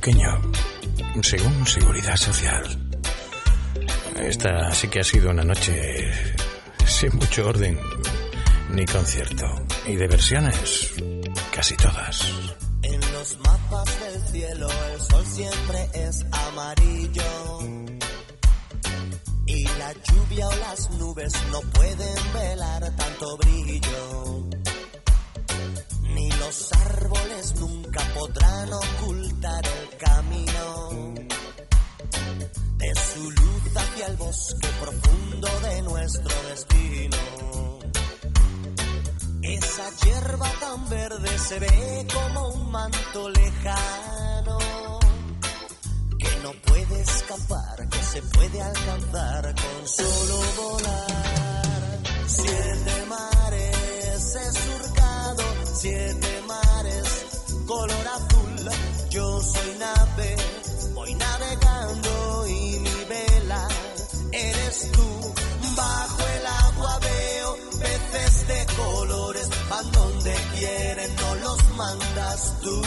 Toqueño, según Seguridad Social. Esta sí que ha sido una noche sin mucho orden ni concierto. Y de versiones, casi todas. Los árboles nunca podrán ocultar el camino de su luz hacia el bosque profundo de nuestro destino. Esa hierba tan verde se ve como un manto lejano que no puede escapar, que se puede alcanzar con solo volar. Siete mares he siete mares color azul. Yo soy nave, voy navegando y mi vela eres tú. Bajo el agua veo peces de colores, van donde quieren, no los mandas tú.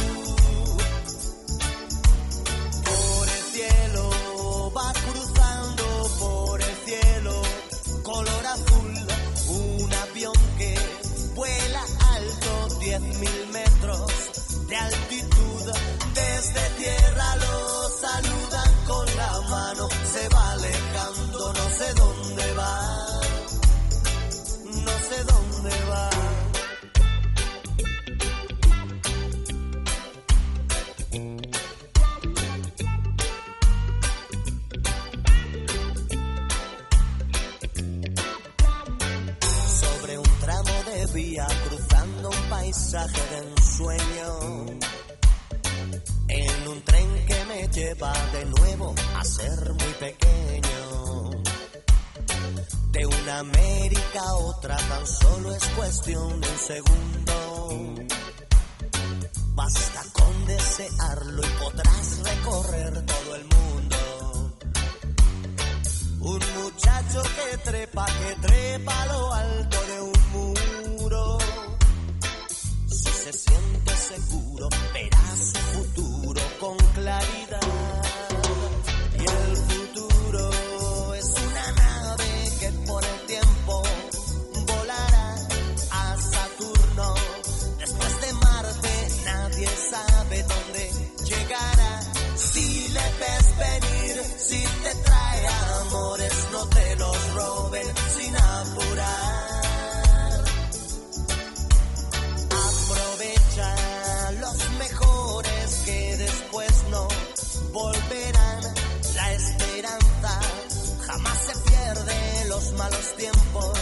Por el cielo va cruzando por el cielo, color azul, un avión que vuela alto, diez mil de tierra lo saludan con la mano, se va alejando, no sé dónde va, no sé dónde va. Sobre un tramo de vía, cruzando un paisaje de ensueño lleva de nuevo a ser muy pequeño. De una América a otra tan solo es cuestión de un segundo. Basta con desearlo y podrás recorrer todo el mundo. Un muchacho que trepa, que trepa lo alto de un muro. Si se siente seguro, verá su futuro con Y el futuro es una nave que por el tiempo volará a Saturno. Después de Marte, nadie sabe dónde llegará. Si le ves venir, si te trae amores, no te los roben volverán. La esperanza jamás se pierde, los malos tiempos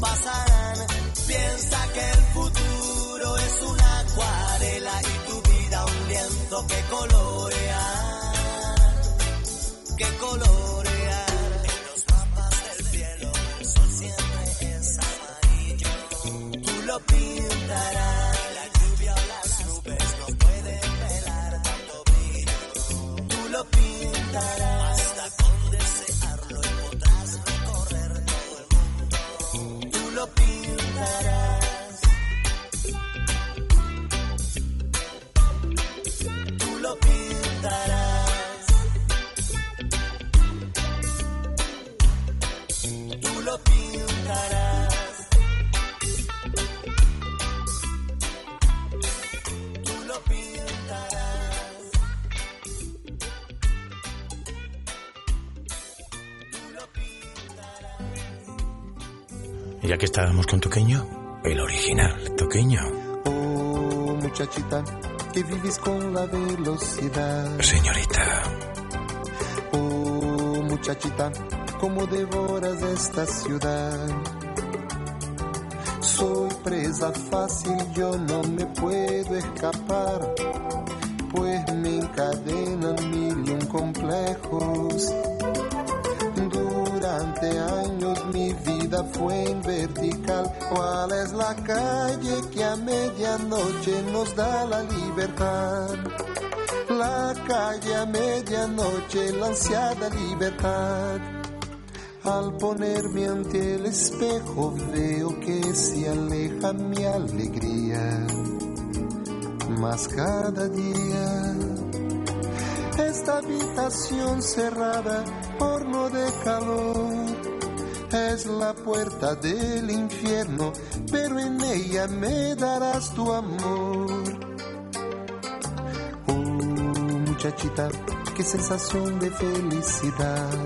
pasarán. Piensa que el futuro es una acuarela y tu vida un lienzo que colorear, que colorear. Los mapas del cielo el sol siempre es amarillo. Tú lo pintarás. Pintarás. Basta Que estábamos con Toqueño, el original, Toqueño. Oh, muchachita, que vives con la velocidad. Señorita. Oh, muchachita, cómo devoras esta ciudad. Soy presa fácil, yo no me puedo escapar, pues me encadenan mil y un complejos. Fue en vertical. ¿Cuál es la calle que a medianoche nos da la libertad? La calle a medianoche, la ansiada libertad. Al ponerme ante el espejo veo que se aleja mi alegría. Más cada día esta habitación cerrada, horno de calor, es la puerta del infierno, pero en ella me darás tu amor. Oh, muchachita, qué sensación de felicidad.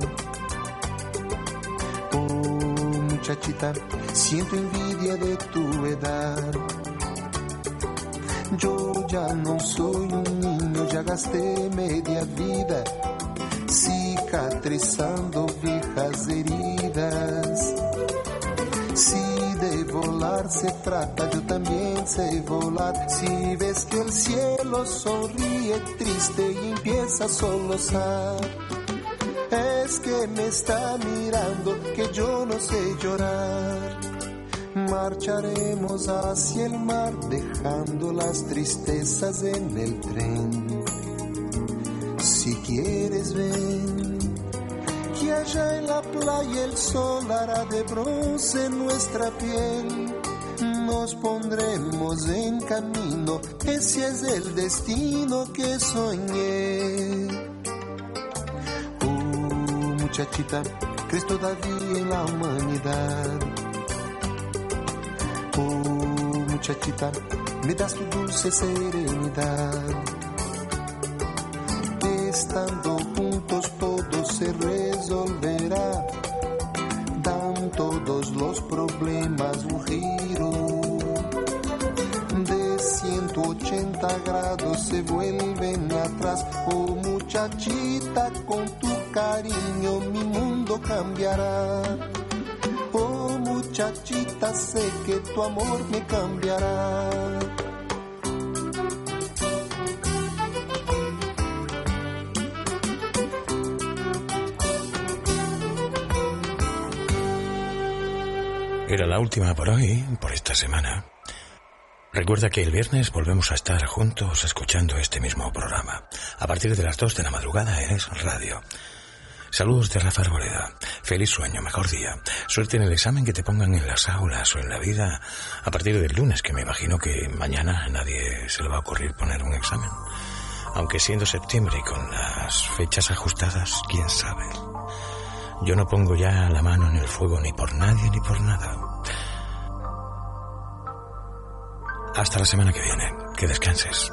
Oh, muchachita, siento envidia de tu edad. Yo ya no soy un niño, ya gasté media vida cicatrizando viejas heridas. Si de volar se trata, yo también sé volar. Si ves que el cielo sonríe triste y empieza a solozar, es que me está mirando que yo no sé llorar. Marcharemos hacia el mar dejando las tristezas en el tren. Si quieres ven, allá en la playa el sol hará de bronce nuestra piel. Nos pondremos en camino, ese es el destino que soñé. Oh, muchachita, crees todavía en la humanidad. Oh, muchachita, me das tu dulce serenidad. Estando juntos todo se resolverá. Dan todos los problemas un giro de 180 grados se vuelven atrás. Oh muchachita, con tu cariño mi mundo cambiará. Oh muchachita, sé que tu amor me cambiará. Era la última por hoy, por esta semana. Recuerda que el viernes volvemos a estar juntos escuchando este mismo programa. A partir de las 2 de la madrugada es radio. Saludos de Rafa Arboleda. Feliz sueño, mejor día. Suerte en el examen que te pongan en las aulas o en la vida a partir del lunes, que me imagino que mañana a nadie se le va a ocurrir poner un examen. Aunque siendo septiembre y con las fechas ajustadas, quién sabe. Yo no pongo ya la mano en el fuego ni por nadie ni por nada. Hasta la semana que viene. Que descanses.